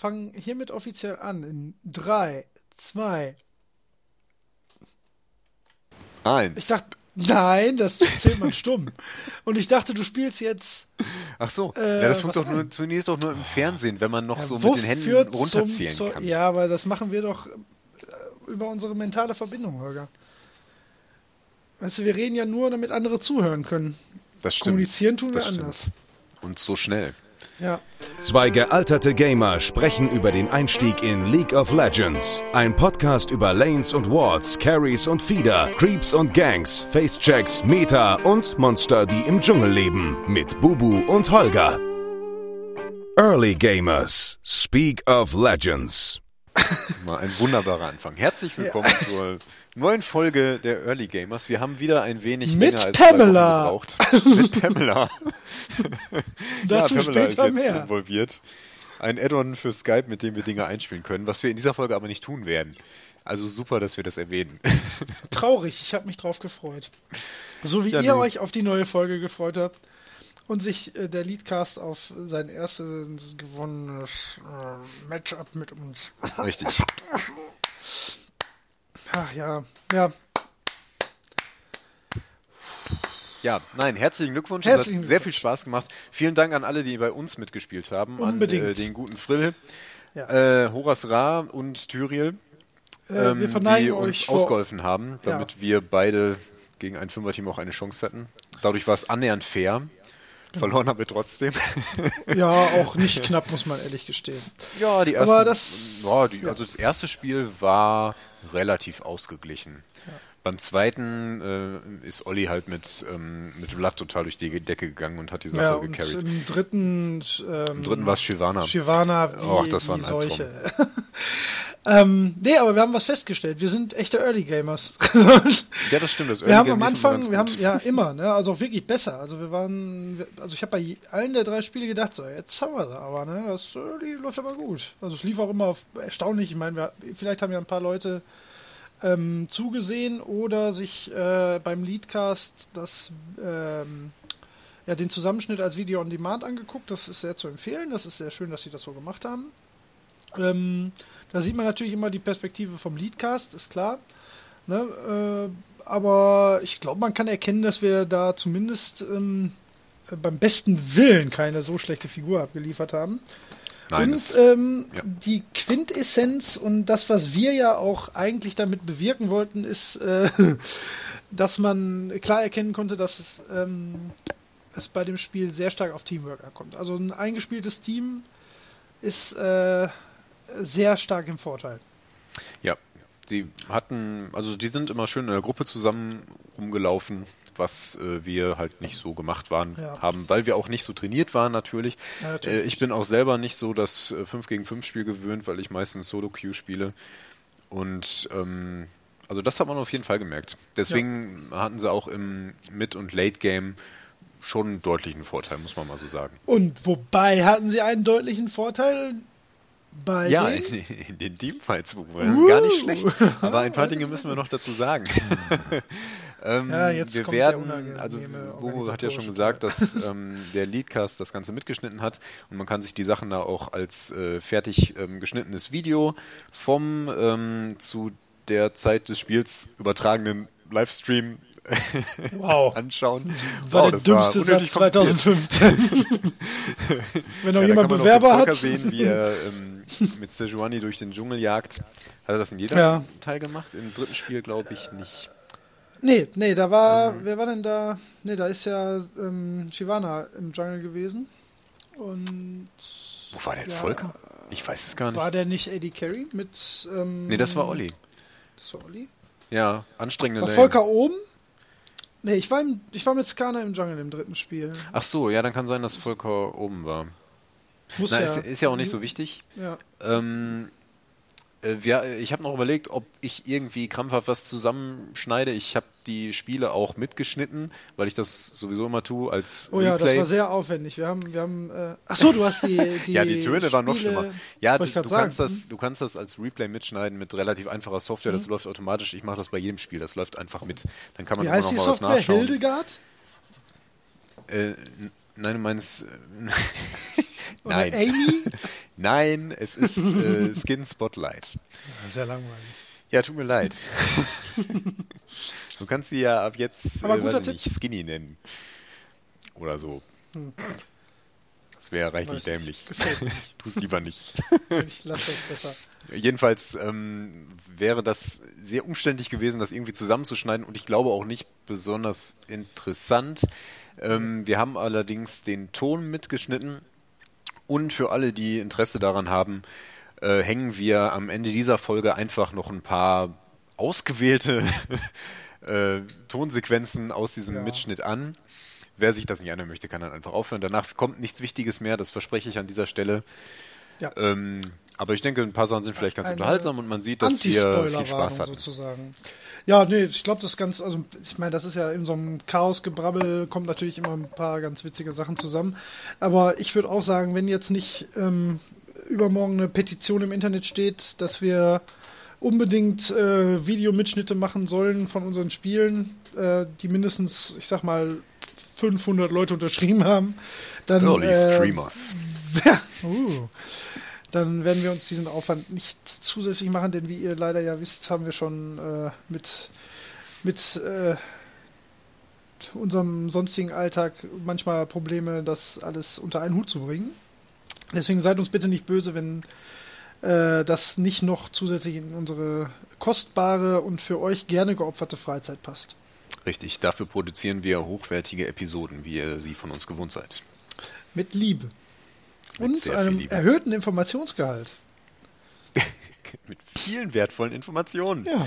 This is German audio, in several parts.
fangen hiermit offiziell an. In 3, 2, Eins. Ich dachte, nein, das zählt man stumm. Und ich dachte, du spielst jetzt. Ach so, Äh, ja, das funktioniert doch, nur, funktioniert doch nur im Fernsehen, wenn man noch so mit den Händen runterzählen zum- kann. Ja, aber das machen wir doch äh, über unsere mentale Verbindung, Holger. Weißt du, wir reden ja nur, damit andere zuhören können. Das stimmt. Kommunizieren tun wir das anders. Stimmt. Und so schnell. Ja. Zwei gealterte Gamer sprechen über den Einstieg in League of Legends. Ein Podcast über Lanes und Wards, Carries und Feeder, Creeps und Gangs, Facechecks, Meta und Monster, die im Dschungel leben. Mit Bubu und Holger. Early Gamers. Speak of Legends. Mal ein wunderbarer Anfang. Herzlich willkommen zur neuen Folge der Early Gamers. Wir haben wieder ein wenig Mit länger als Pamela. gebraucht. Mit Pamela. Ja, Pamela ist jetzt mehr. involviert. Ein Add-on für Skype, mit dem wir Dinge einspielen können, was wir in dieser Folge aber nicht tun werden. Also super, dass wir das erwähnen. Traurig, ich habe mich drauf gefreut. So wie Ja, ihr euch auf die neue Folge gefreut habt und sich äh, der Leadcast auf sein erstes gewonnenes äh, Matchup mit uns. Richtig. Ach ja, ja, Ja, nein, herzlichen Glückwunsch. Herzlichen es hat sehr viel Spaß gemacht. Vielen Dank an alle, die bei uns mitgespielt haben. Unbedingt. An äh, den guten Frill, Ja. äh, Horas Ra und Tyriel, äh, ähm, die uns ausgeholfen haben, Ja. damit wir beide gegen ein Fünferteam auch eine Chance hatten. Dadurch war es annähernd fair. Verloren haben wir trotzdem. Ja, auch nicht knapp, muss man ehrlich gestehen. ja, die ersten, Aber das- ja, die, also das erste Spiel war relativ ausgeglichen. Beim zweiten äh, ist Olli halt mit, ähm, mit Vlad total durch die Decke gegangen und hat die Sache Ja, und gecarried. im dritten, ähm, Im dritten war es Shivana. Shivana wie, Och, das war wie ein Albtraum. ähm, nee, aber wir haben was festgestellt. Wir sind echte Early Gamers. Ja, das stimmt. Das wir haben Early am Anfang, wir haben ja immer, ne, also auch wirklich besser. Also wir waren, also ich habe bei allen der drei Spiele gedacht, so jetzt haben wir sie, aber ne, das äh, die läuft aber gut. Also es lief auch immer auf, erstaunlich. Ich meine, wir, vielleicht haben ja ein paar Leute ähm, zugesehen oder sich äh, beim Leadcast das ähm, ja, den Zusammenschnitt als Video on Demand angeguckt. Das ist sehr zu empfehlen. Das ist sehr schön, dass sie das so gemacht haben. Ähm, da sieht man natürlich immer die Perspektive vom Leadcast, ist klar. Ne? Äh, aber ich glaube, man kann erkennen, dass wir da zumindest ähm, beim besten Willen keine so schlechte Figur abgeliefert haben. Nein, und ähm, ja. die Quintessenz und das, was wir ja auch eigentlich damit bewirken wollten, ist, äh, dass man klar erkennen konnte, dass es, ähm, es bei dem Spiel sehr stark auf Teamwork ankommt. Also ein eingespieltes Team ist äh, sehr stark im Vorteil. ja. Die hatten, also die sind immer schön in der Gruppe zusammen rumgelaufen, was äh, wir halt nicht so gemacht waren, Ja. haben, weil wir auch nicht so trainiert waren natürlich. Ja, natürlich. Äh, ich bin auch selber nicht so das äh, 5 gegen 5 Spiel gewöhnt, weil ich meistens Solo-Queue spiele. Und ähm, also das hat man auf jeden Fall gemerkt. Deswegen hatten sie auch im Mid- und Late-Game schon einen deutlichen Vorteil, muss man mal so sagen. Und wobei hatten sie einen deutlichen Vorteil bei Ja, den in, in den Teamfights waren gar nicht schlecht. Aber ein paar Dinge müssen wir noch dazu sagen. ähm, Ja, jetzt wir kommt werden, also Bobo hat ja schon gesagt, dass ähm, der Leadcast das Ganze mitgeschnitten hat und man kann sich die Sachen da auch als äh, fertig ähm, geschnittenes Video vom ähm, zu der Zeit des Spiels übertragenen Livestream Wow. anschauen. war wow, der das war dümmste unnötig Satz kompliziert. 2015. Wenn noch Ja, jemand Bewerber hat. sehen, wie er ähm, mit Sejuani durch den Dschungel jagt. Hat er das in jedem Ja. Teil gemacht? Im dritten Spiel glaube ich nicht. Nee, nee, da war, Ähm. wer war denn da? Nee, da ist ja ähm, Shivana im Jungle gewesen. Und Wo war der Ja. Volker? Ich weiß es gar nicht. war der nicht Eddie Carey mit. Ähm, Nee, das war Olli. Das war Olli. Ja, anstrengende War. Volker oben? Nee, ich war, im, ich war mit Skana im Jungle im dritten Spiel. Ach so, ja, dann kann sein, dass Volker oben war. Muss Na, ja. ist, ist ja auch nicht so wichtig. ja. Ähm, äh, wir, ich habe noch überlegt, ob ich irgendwie krampfhaft was zusammenschneide. Ich habe die Spiele auch mitgeschnitten, weil ich das sowieso immer tue als Oh ja, das Replay. war sehr aufwendig. Wir haben, wir haben. Äh, ach so, du hast die. die ja, die Töne waren noch Spiele- schlimmer. Ja, du, du, kannst das, du kannst das als Replay mitschneiden mit relativ einfacher Software. Das läuft automatisch. Ich mache das bei jedem Spiel. Das läuft einfach mit. Dann kann man Wie immer heißt noch die mal was Software? nachschauen. Hildegard? Äh, nein, du meinst. Oder Nein. Amy? Nein, es ist äh, Skin Spotlight. Sehr langweilig. Ja, tut mir leid. du kannst sie ja ab jetzt äh, weiß ich nicht, Skinny nennen. Oder so. Das wäre reichlich Weiß dämlich. Tu es lieber nicht. Ich lasse das besser. Jedenfalls ähm, wäre das sehr umständlich gewesen, das irgendwie zusammenzuschneiden und ich glaube auch nicht besonders interessant. Ähm, wir haben allerdings den Ton mitgeschnitten und für alle, die Interesse daran haben, äh, hängen wir am Ende dieser Folge einfach noch ein paar ausgewählte äh, Tonsequenzen aus diesem Ja. Mitschnitt an. Wer sich das nicht anhören möchte, kann dann einfach aufhören. Danach kommt nichts Wichtiges mehr, das verspreche ich an dieser Stelle. Ja. Ähm, aber ich denke, ein paar Sachen sind vielleicht ganz Eine unterhaltsam und man sieht, dass wir viel Spaß hatten. sozusagen. Ja, nee, ich glaube, das ist ganz, also ich meine, das ist ja in so einem Chaosgebrabbel kommt natürlich immer ein paar ganz witzige Sachen zusammen. Aber ich würde auch sagen, wenn jetzt nicht ähm, übermorgen eine Petition im Internet steht, dass wir unbedingt äh, Videomitschnitte machen sollen von unseren Spielen, äh, die mindestens, ich sag mal, 500 Leute unterschrieben haben, dann Early äh, Streamers. ja, uh, dann werden wir uns diesen Aufwand nicht zusätzlich machen, denn wie ihr leider ja wisst, haben wir schon äh, mit, mit äh, unserem sonstigen Alltag manchmal Probleme, das alles unter einen Hut zu bringen. Deswegen seid uns bitte nicht böse, wenn äh, das nicht noch zusätzlich in unsere kostbare und für euch gerne geopferte Freizeit passt. Richtig, dafür produzieren wir hochwertige Episoden, wie ihr sie von uns gewohnt seid. Mit Liebe. Mit viel einem erhöhten Informationsgehalt. Mit vielen wertvollen Informationen. Ja,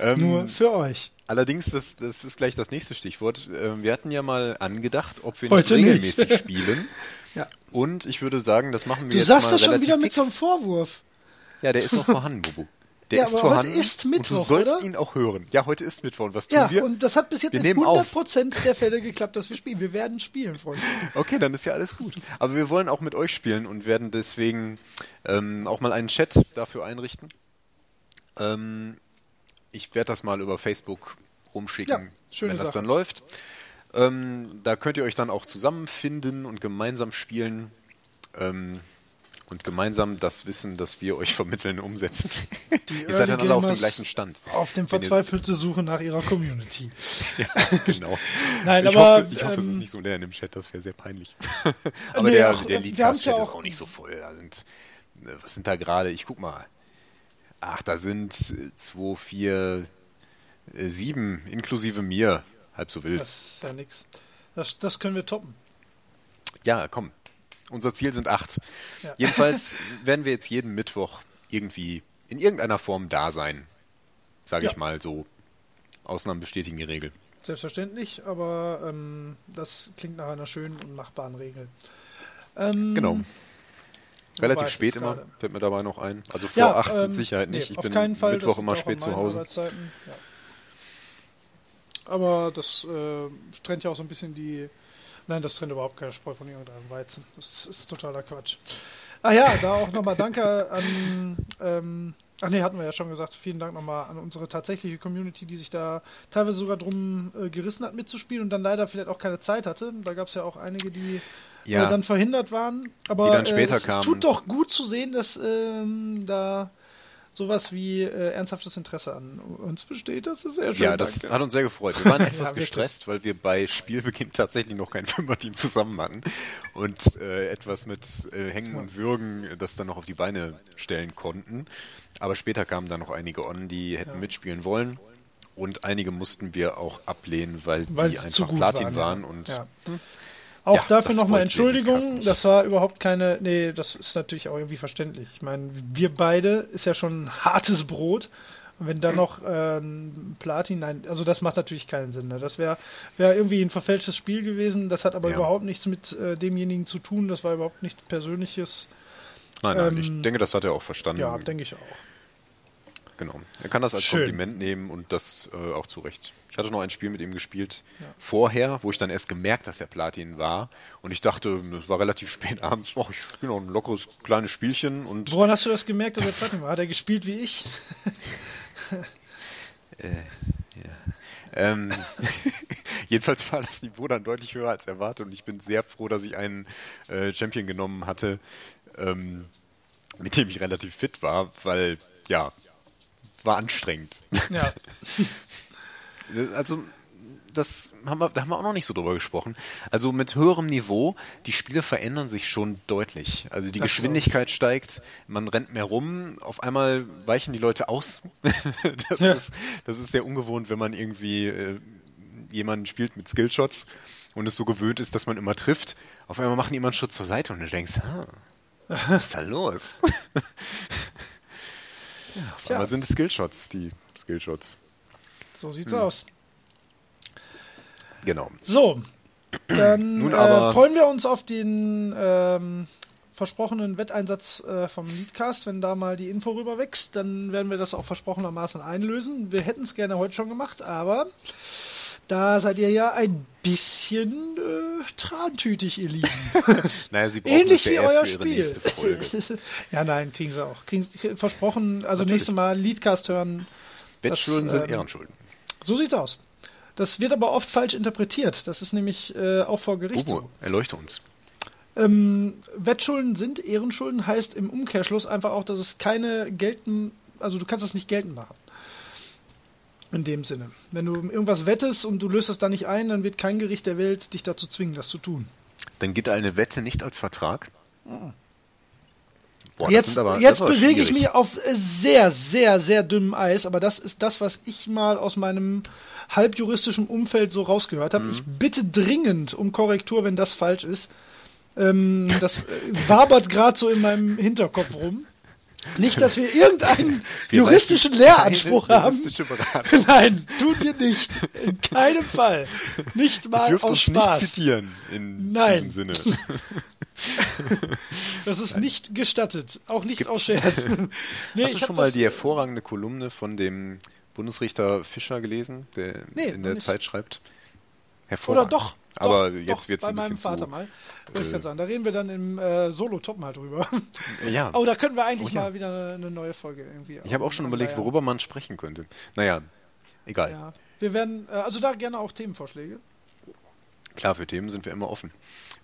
Ähm, nur für euch. Allerdings, das, das ist gleich das nächste Stichwort. Ähm, Wir hatten ja mal angedacht, ob wir Heute nicht nicht. regelmäßig spielen. Ja. Und ich würde sagen, das machen wir Du jetzt sagst mal das schon relativ wieder mit fix. so einem Vorwurf. Ja, der ist noch vorhanden, Bubu. Der Ja, ist aber heute vorhanden ist und du Mittwoch, sollst oder? ihn auch hören. Ja, heute ist Mittwoch und was tun Ja, wir? und das hat bis jetzt Wir in nehmen auf. 100% der Fälle geklappt, dass wir spielen. Wir werden spielen, Freunde. Okay, dann ist ja alles gut. Aber wir wollen auch mit euch spielen und werden deswegen ähm, auch mal einen Chat dafür einrichten. Ähm, ich werde das mal über Facebook rumschicken, Ja, wenn das Sache. dann läuft. Ähm, da könnt ihr euch dann auch zusammenfinden und gemeinsam spielen. Ähm, und gemeinsam das Wissen, das wir euch vermitteln, umsetzen. ihr seid dann alle auf dem gleichen Stand. Auf dem verzweifelte Suche nach ihrer Community. Ja, genau. Nein, ich aber, hoffe, ich hoffe es ist ähm, nicht so leer in dem Chat, das wäre sehr peinlich. aber Nee, der, auch, der äh, Leadcast-Chat ja ist auch- nicht so voll. Da sind, äh, was sind da gerade? Ich guck mal. Ach, da sind äh, zwei, vier, äh, sieben, inklusive mir. Halb so wild. Das ist ja nix. Das, das können wir toppen. Ja, komm. Unser Ziel sind acht. Ja. Jedenfalls werden wir jetzt jeden Mittwoch irgendwie in irgendeiner Form da sein. Sage ich Ja. mal so. Ausnahmen bestätigen die Regel. Selbstverständlich, aber ähm, das klingt nach einer schönen und machbaren Regel. Ähm, Genau. Relativ ich spät immer, gerade- fällt mir dabei noch ein. Also vor Ja, acht ähm, mit Sicherheit nee, nicht. ich auf bin keinen Fall, Mittwoch immer spät zu Hause. Aber das äh, trennt ja auch so ein bisschen die. Nein, das trennt überhaupt keine Spreu von irgendeinem Weizen. Das ist totaler Quatsch. Ah ja, da auch nochmal Danke an. Ähm, ach nee, hatten wir ja schon gesagt. Vielen Dank nochmal an unsere tatsächliche Community, die sich da teilweise sogar drum äh, gerissen hat mitzuspielen und dann leider vielleicht auch keine Zeit hatte. Da gab es ja auch einige, die Ja. äh, dann verhindert waren. Aber Die dann später äh, es, kamen. es tut doch gut zu sehen, dass ähm, da sowas wie äh, ernsthaftes Interesse an uns besteht. Das ist sehr schön. Ja, das danke. hat uns sehr gefreut. Wir waren etwas wirklich. gestresst, weil wir bei Spielbeginn tatsächlich noch kein Fünferteam zusammen hatten und äh, etwas mit äh, Hängen und Würgen das dann noch auf die Beine stellen konnten. Aber später kamen dann noch einige on, die hätten mitspielen wollen. Und einige mussten wir auch ablehnen, weil, Weil die einfach Platin waren, waren. ja. und Ja. Auch Ja, dafür nochmal Entschuldigung, das war überhaupt keine, nee, das ist natürlich auch irgendwie verständlich. Ich meine, wir beide ist ja schon ein hartes Brot. Und wenn dann noch ähm, Platin, nein, also das macht natürlich keinen Sinn. Ne? Das wäre wär irgendwie ein verfälschtes Spiel gewesen. Das hat aber Ja. überhaupt nichts mit äh, demjenigen zu tun. Das war überhaupt nichts Persönliches. nein, nein, ähm, ich denke, das hat er auch verstanden. Ja, denke ich auch. Genau. Er kann das als Schön. Kompliment nehmen und das äh, auch zu Recht. Ich hatte noch ein Spiel mit ihm gespielt vorher, wo ich dann erst gemerkt, dass er Platin war. Und ich dachte, es war relativ spät abends, ach, ich spiele noch ein lockeres kleines Spielchen und Woran hast du das gemerkt, dass er Platin war? Hat er gespielt wie ich? Ähm, jedenfalls war das Niveau dann deutlich höher als erwartet und ich bin sehr froh, dass ich einen äh, Champion genommen hatte, ähm, mit dem ich relativ fit war, weil ja, war anstrengend. Ja. also das haben wir, da haben wir auch noch nicht so drüber gesprochen. Also mit höherem Niveau, die Spiele verändern sich schon deutlich. Also die Das Geschwindigkeit steigt, man rennt mehr rum, auf einmal weichen die Leute aus. das, Ja. ist, das ist sehr ungewohnt, wenn man irgendwie äh, jemanden spielt mit Skillshots und es so gewöhnt ist, dass man immer trifft. Auf einmal machen die immer einen Schritt zur Seite und du denkst, ah, was ist da los? Ja, einmal sind es Skillshots, die Skillshots. So sieht's Hm. aus. Genau. So, dann Nun äh, aber- freuen wir uns auf den ähm, versprochenen Wetteinsatz äh, vom Leadcast. Wenn da mal die Info rüber wächst, dann werden wir das auch versprochenermaßen einlösen. Wir hätten es gerne heute schon gemacht, aber da seid ihr ja ein bisschen äh, trantütig, ihr Lieben. Naja, sie brauchen Ähnlich wie euer für ihre Spiel. nächste Folge. ja, nein, kriegen sie auch. Kriegen, versprochen, also Natürlich. nächstes Mal Leadcast hören. Wettschulden Das, sind ähm, Ehrenschulden. So sieht's aus. Das wird aber oft falsch interpretiert. Das ist nämlich äh, auch vor Gericht so. Bobo, erleuchte uns. Ähm, Wettschulden sind Ehrenschulden, heißt im Umkehrschluss einfach auch, dass es keine gelten, also du kannst es nicht geltend machen. In dem Sinne. Wenn du irgendwas wettest und du löst es da nicht ein, dann wird kein Gericht der Welt dich dazu zwingen, das zu tun. Dann gilt eine Wette nicht als Vertrag. Boah, das jetzt aber- das jetzt bewege ich mich auf sehr, sehr, sehr dünnem Eis, aber das ist das, was ich mal aus meinem halbjuristischen Umfeld so rausgehört habe. Mhm. Ich bitte dringend um Korrektur, wenn das falsch ist. Ähm, das äh, wabert gerade so in meinem Hinterkopf rum. Nicht, dass wir irgendeinen Wir juristischen Lehranspruch haben. juristische. Nein, tun wir nicht. In keinem Fall. Nicht Ihr mal dürft aus uns Spaß. nicht zitieren in Nein. diesem Sinne. Das ist nicht gestattet. Auch nicht Gibt's- aus Scherz. Nee, Hast du schon mal die hervorragende Kolumne von dem Bundesrichter Fischer gelesen, der Nee, in der nicht. Zeit schreibt? Oder doch. Aber doch, jetzt wird es bei ein meinem bisschen Vater zu. mal. Ich äh, gerade sagen. Da reden wir dann im äh, Solo-Top mal drüber. Ja. Oh, da können wir eigentlich Oh ja. mal wieder eine neue Folge irgendwie. Ich habe auch schon überlegt, Naja. worüber man sprechen könnte. Naja, egal. Ja. Wir werden, äh, also da gerne auch Themenvorschläge. Klar, für Themen sind wir immer offen.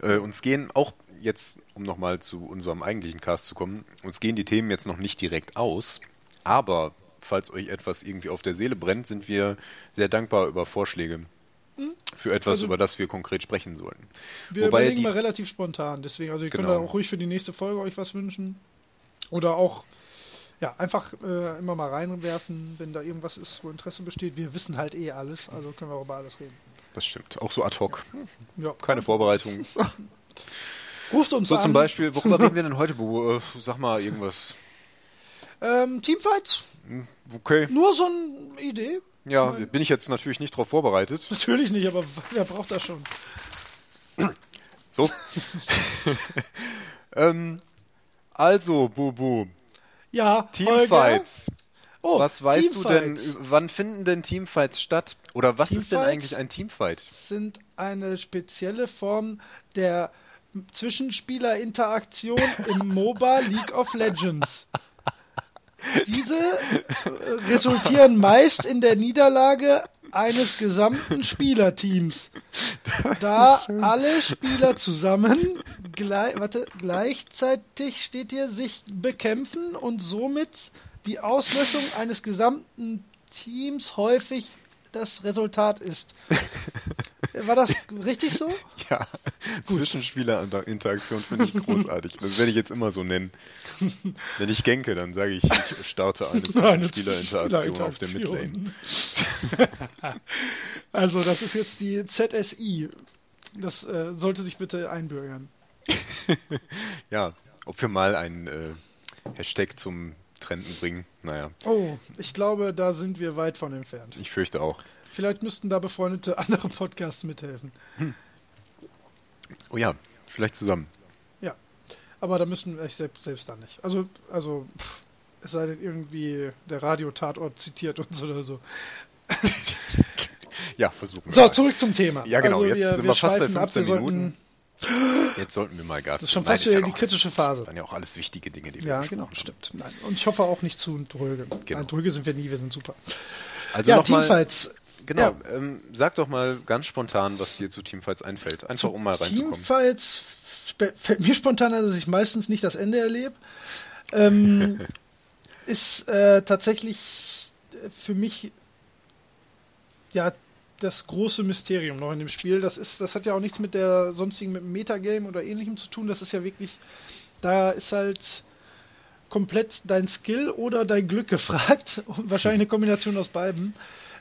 Äh, uns gehen auch jetzt, um nochmal zu unserem eigentlichen Cast zu kommen, uns gehen die Themen jetzt noch nicht direkt aus, aber falls euch etwas irgendwie auf der Seele brennt, sind wir sehr dankbar über Vorschläge für etwas, Also- über das wir konkret sprechen sollen. Wir Wobei überlegen die- mal relativ spontan. Deswegen, also ihr könnt Genau. da auch ruhig für die nächste Folge euch was wünschen. Oder auch, ja, einfach äh, immer mal reinwerfen, wenn da irgendwas ist, wo Interesse besteht. Wir wissen halt eh alles, also können wir auch über alles reden. Das stimmt. Auch so ad hoc. Ja. Keine Vorbereitung. Ruft uns So an. zum Beispiel, worüber reden wir denn heute, Bu? Äh, Sag mal irgendwas. Ähm, Teamfights? Okay. Nur so eine Idee? Ja, bin ich jetzt natürlich nicht darauf vorbereitet. Natürlich nicht, aber wer braucht das schon? So. ähm, also, Bubu, Ja. Teamfights. Oh, Was weißt du denn, Teamfights wann finden denn Teamfights statt? Oder was ist denn Teamfights? eigentlich ein Teamfight? sind eine spezielle Form der Zwischenspielerinteraktion im MOBA League of Legends. Diese äh, resultieren meist in der Niederlage eines gesamten Spielerteams. Da alle Spieler zusammen glei warte, gleichzeitig steht hier sich bekämpfen und somit die Auslöschung eines gesamten Teams häufig das Resultat ist. War das richtig so? Ja, Zwischenspieler-Interaktion finde ich großartig. Das werde ich jetzt immer so nennen. Wenn ich genke, dann sage ich, ich starte eine Zwischenspieler-Interaktion auf der Midlane. Also, das ist jetzt die ZSI. Das äh, sollte sich bitte einbürgern. Ja, ob wir mal einen äh, Hashtag zum Trenden bringen, naja, Oh, ich glaube, da sind wir weit von entfernt. ich fürchte auch. Vielleicht müssten da befreundete andere Podcasts mithelfen. Oh ja, vielleicht zusammen. Ja, aber da müssten wir selbst, selbst da nicht. Also, also pff, es sei denn irgendwie der Radio-Tatort zitiert uns oder so. Ja, versuchen wir So, mal. zurück zum Thema. Ja, genau, Also, jetzt sind wir fast bei schweifen ab, 15 wir sollten- Minuten. Jetzt sollten wir mal Gas Das ist schon geben. Nein, fast wieder die kritische alles, Phase. Das waren ja auch alles wichtige Dinge, die wir Ja, genau, haben. stimmt. Nein. Und ich hoffe auch nicht zu dröge. Genau. Nein, dröge sind wir nie, wir sind super. Also ja, nochmal Teamfights. Genau, ja. ähm, sag doch mal ganz spontan, was dir zu Teamfights einfällt. Einfach zu um mal reinzukommen. Teamfights fällt mir spontan, dass ich meistens nicht das Ende erlebe. Ähm, ist äh, tatsächlich für mich ja das große Mysterium noch in dem Spiel. Das ist, das hat ja auch nichts mit der sonstigen mit Metagame oder ähnlichem zu tun. Das ist ja wirklich, da ist halt komplett dein Skill oder dein Glück gefragt. Wahrscheinlich eine Kombination aus beiden.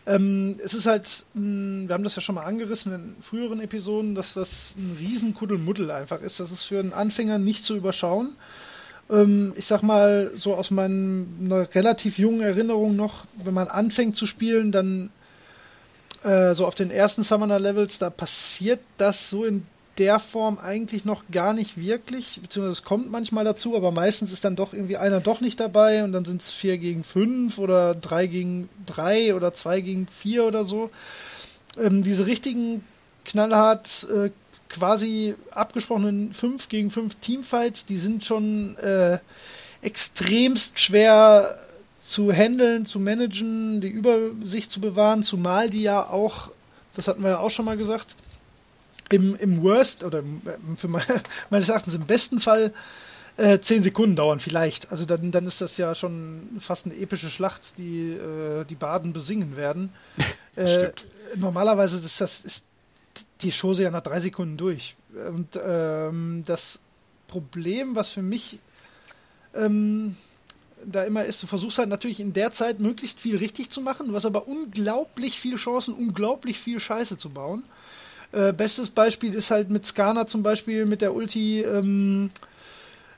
Ähm, es ist halt, mh, wir haben das ja schon mal angerissen in früheren Episoden, dass das ein riesen Kuddelmuddel einfach ist. Das ist für einen Anfänger nicht zu überschauen. Ähm, ich sag mal, so aus meiner relativ jungen Erinnerung noch, wenn man anfängt zu spielen, dann äh, so auf den ersten Summoner Levels, da passiert das so in der Form eigentlich noch gar nicht wirklich, beziehungsweise es kommt manchmal dazu, aber meistens ist dann doch irgendwie einer doch nicht dabei und dann sind es vier gegen fünf oder drei gegen drei oder zwei gegen vier oder so. Ähm, diese richtigen knallhart äh, quasi abgesprochenen fünf gegen fünf Teamfights, die sind schon äh, extremst schwer zu handeln, zu managen, die Übersicht zu bewahren, zumal die ja auch, das hatten wir ja auch schon mal gesagt, im, im Worst oder für meine, meines Erachtens im besten Fall äh, zehn Sekunden dauern vielleicht. Also dann, dann ist das ja schon fast eine epische Schlacht, die äh, die Baden besingen werden. äh, normalerweise ist das ist die Chose ja nach drei Sekunden durch. Und ähm, das Problem, was für mich ähm, da immer ist, du versuchst halt natürlich in der Zeit möglichst viel richtig zu machen, hast aber unglaublich viele Chancen, unglaublich viel Scheiße zu bauen. Äh, bestes Beispiel ist halt mit Skana zum Beispiel mit der Ulti ähm,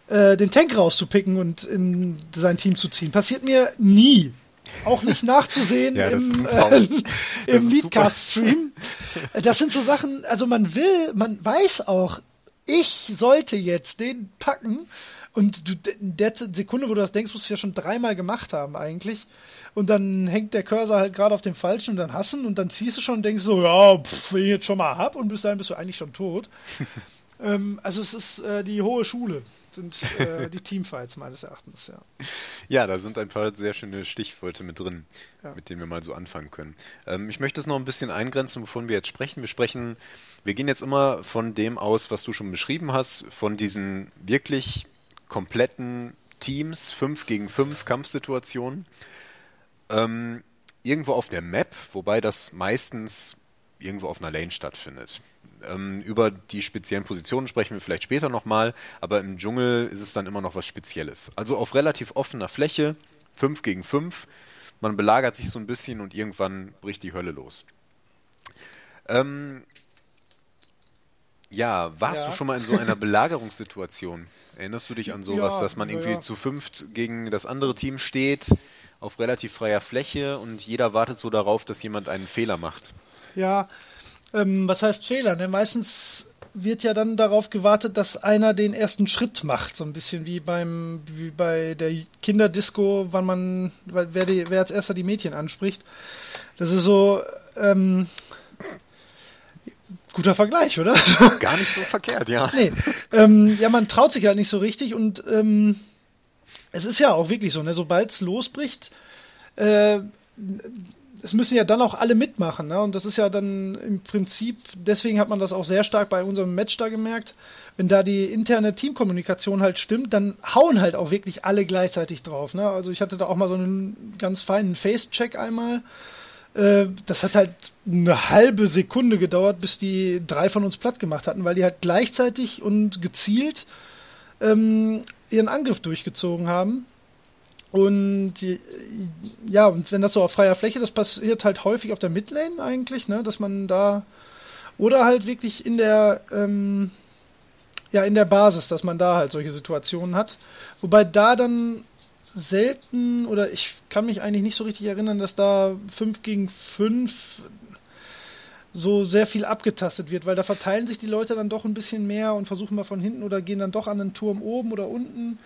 äh, den Tank rauszupicken und in sein Team zu ziehen. Passiert mir nie. Auch nicht nachzusehen ja, im, äh, im Leadcast-Stream. Das sind so Sachen, also man will, man weiß auch, ich sollte jetzt den packen. Und du, in der Sekunde, wo du das denkst, musst du ja schon dreimal gemacht haben eigentlich und dann hängt der Cursor halt gerade auf dem Falschen und dann hassen und dann ziehst du schon und denkst so, ja, pff, wenn ich jetzt schon mal hab und bis dahin bist du eigentlich schon tot. ähm, also es ist äh, die hohe Schule, sind äh, die Teamfights meines Erachtens, ja. Ja, da sind ein paar sehr schöne Stichworte mit drin, ja. mit denen wir mal so anfangen können. Ähm, ich möchte es noch ein bisschen eingrenzen, wovon wir jetzt sprechen. Wir sprechen, wir gehen jetzt immer von dem aus, was du schon beschrieben hast, von diesen wirklich kompletten Teams, 5 gegen 5 Kampfsituationen ähm, irgendwo auf der Map, wobei das meistens irgendwo auf einer Lane stattfindet. Ähm, über die speziellen Positionen sprechen wir vielleicht später nochmal, aber im Dschungel ist es dann immer noch was Spezielles. Also auf relativ offener Fläche, 5 gegen 5, man belagert sich so ein bisschen und irgendwann bricht die Hölle los. Ähm, ja, warst ja. du schon mal in so einer Belagerungssituation? Erinnerst du dich an sowas, ja, dass man irgendwie ja. zu fünft gegen das andere Team steht? auf relativ freier Fläche und jeder wartet so darauf, dass jemand einen Fehler macht. Ja, ähm, was heißt Fehler? Ne? Meistens wird ja dann darauf gewartet, dass einer den ersten Schritt macht, so ein bisschen wie beim wie bei der Kinderdisco, wann man, wer, die, wer als erster die Mädchen anspricht. Das ist so ähm, guter Vergleich, oder? Gar nicht so verkehrt, ja. Nee, ähm, ja, man traut sich halt nicht so richtig und ähm, es ist ja auch wirklich so, ne? sobald es losbricht, äh, es müssen ja dann auch alle mitmachen. Ne? Und das ist ja dann im Prinzip, deswegen hat man das auch sehr stark bei unserem Match da gemerkt. Wenn da die interne Teamkommunikation halt stimmt, dann hauen halt auch wirklich alle gleichzeitig drauf. Ne? Also ich hatte da auch mal so einen ganz feinen Face-Check einmal. Äh, das hat halt eine halbe Sekunde gedauert, bis die drei von uns platt gemacht hatten, weil die halt gleichzeitig und gezielt ähm, ihren Angriff durchgezogen haben. Und ja, und wenn das so auf freier Fläche, das passiert halt häufig auf der Midlane eigentlich, ne, dass man da oder halt wirklich in der ähm, ja in der Basis, dass man da halt solche Situationen hat, wobei da dann selten oder ich kann mich eigentlich nicht so richtig erinnern, dass da 5 gegen 5 so sehr viel abgetastet wird, weil da verteilen sich die Leute dann doch ein bisschen mehr und versuchen mal von hinten oder gehen dann doch an den Turm oben oder unten.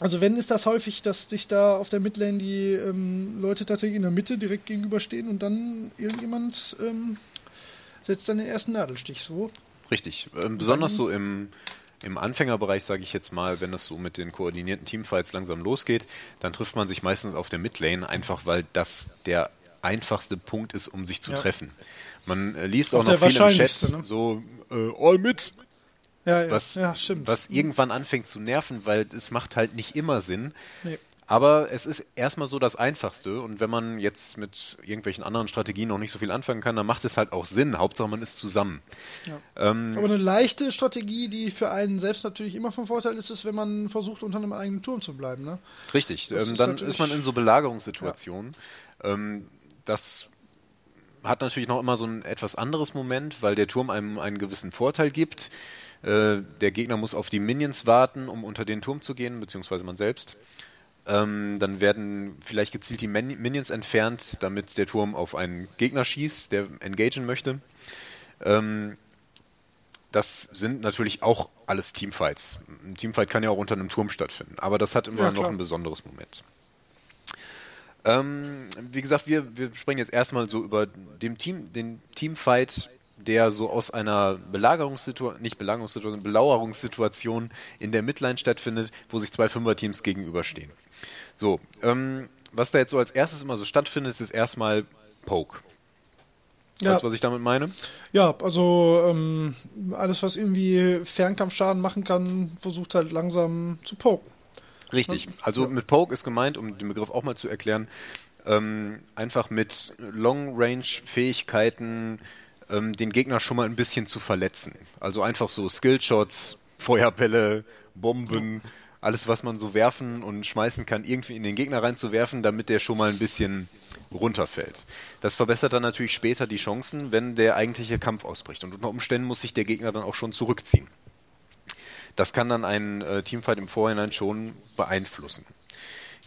Also wenn ist das häufig, dass sich da auf der Midlane die ähm, Leute tatsächlich in der Mitte direkt gegenüberstehen und dann irgendjemand ähm, setzt dann den ersten Nadelstich so. Richtig. Ähm, besonders so im, im Anfängerbereich, sage ich jetzt mal, wenn das so mit den koordinierten Teamfights langsam losgeht, dann trifft man sich meistens auf der Midlane, einfach weil das der einfachste Punkt ist, um sich zu ja. treffen. Man äh, liest auch, auch noch viel im Chat, ne? so äh, all mit. Ja, ja, was, was irgendwann anfängt zu nerven, weil es macht halt nicht immer Sinn. Nee. Aber es ist erstmal so das Einfachste und wenn man jetzt mit irgendwelchen anderen Strategien noch nicht so viel anfangen kann, dann macht es halt auch Sinn. Hauptsache man ist zusammen. Ja. Ähm, Aber eine leichte Strategie, die für einen selbst natürlich immer von Vorteil ist, ist, wenn man versucht, unter einem eigenen Turm zu bleiben. Ne? Richtig, ähm, ist dann ist man in so Belagerungssituationen. Ja. Ähm, das hat natürlich noch immer so ein etwas anderes Moment, weil der Turm einem einen gewissen Vorteil gibt. Äh, der Gegner muss auf die Minions warten, um unter den Turm zu gehen, beziehungsweise man selbst. Ähm, dann werden vielleicht gezielt die Minions entfernt, damit der Turm auf einen Gegner schießt, der engagen möchte. Ähm, das sind natürlich auch alles Teamfights. Ein Teamfight kann ja auch unter einem Turm stattfinden, aber das hat immer ja, noch ein besonderes Moment. Ähm, wie gesagt, wir, wir sprechen jetzt erstmal so über den, Team, den Teamfight der so aus einer Belagerungssituation, nicht Belagerungssituation, Belauerungssituation in der Midline stattfindet, wo sich zwei Fünfer-Teams gegenüberstehen. So, ähm, was da jetzt so als erstes immer so stattfindet, ist erstmal Poke. Ja. Weißt du, was ich damit meine? Ja, also ähm, alles, was irgendwie Fernkampfschaden machen kann, versucht halt langsam zu poken. Richtig. Also ja. mit Poke ist gemeint, um den Begriff auch mal zu erklären, ähm, einfach mit Long-Range-Fähigkeiten ähm, den Gegner schon mal ein bisschen zu verletzen. Also einfach so Skillshots, Feuerbälle, Bomben, alles was man so werfen und schmeißen kann, irgendwie in den Gegner reinzuwerfen, damit der schon mal ein bisschen runterfällt. Das verbessert dann natürlich später die Chancen, wenn der eigentliche Kampf ausbricht. Und unter Umständen muss sich der Gegner dann auch schon zurückziehen. Das kann dann einen äh, Teamfight im Vorhinein schon beeinflussen.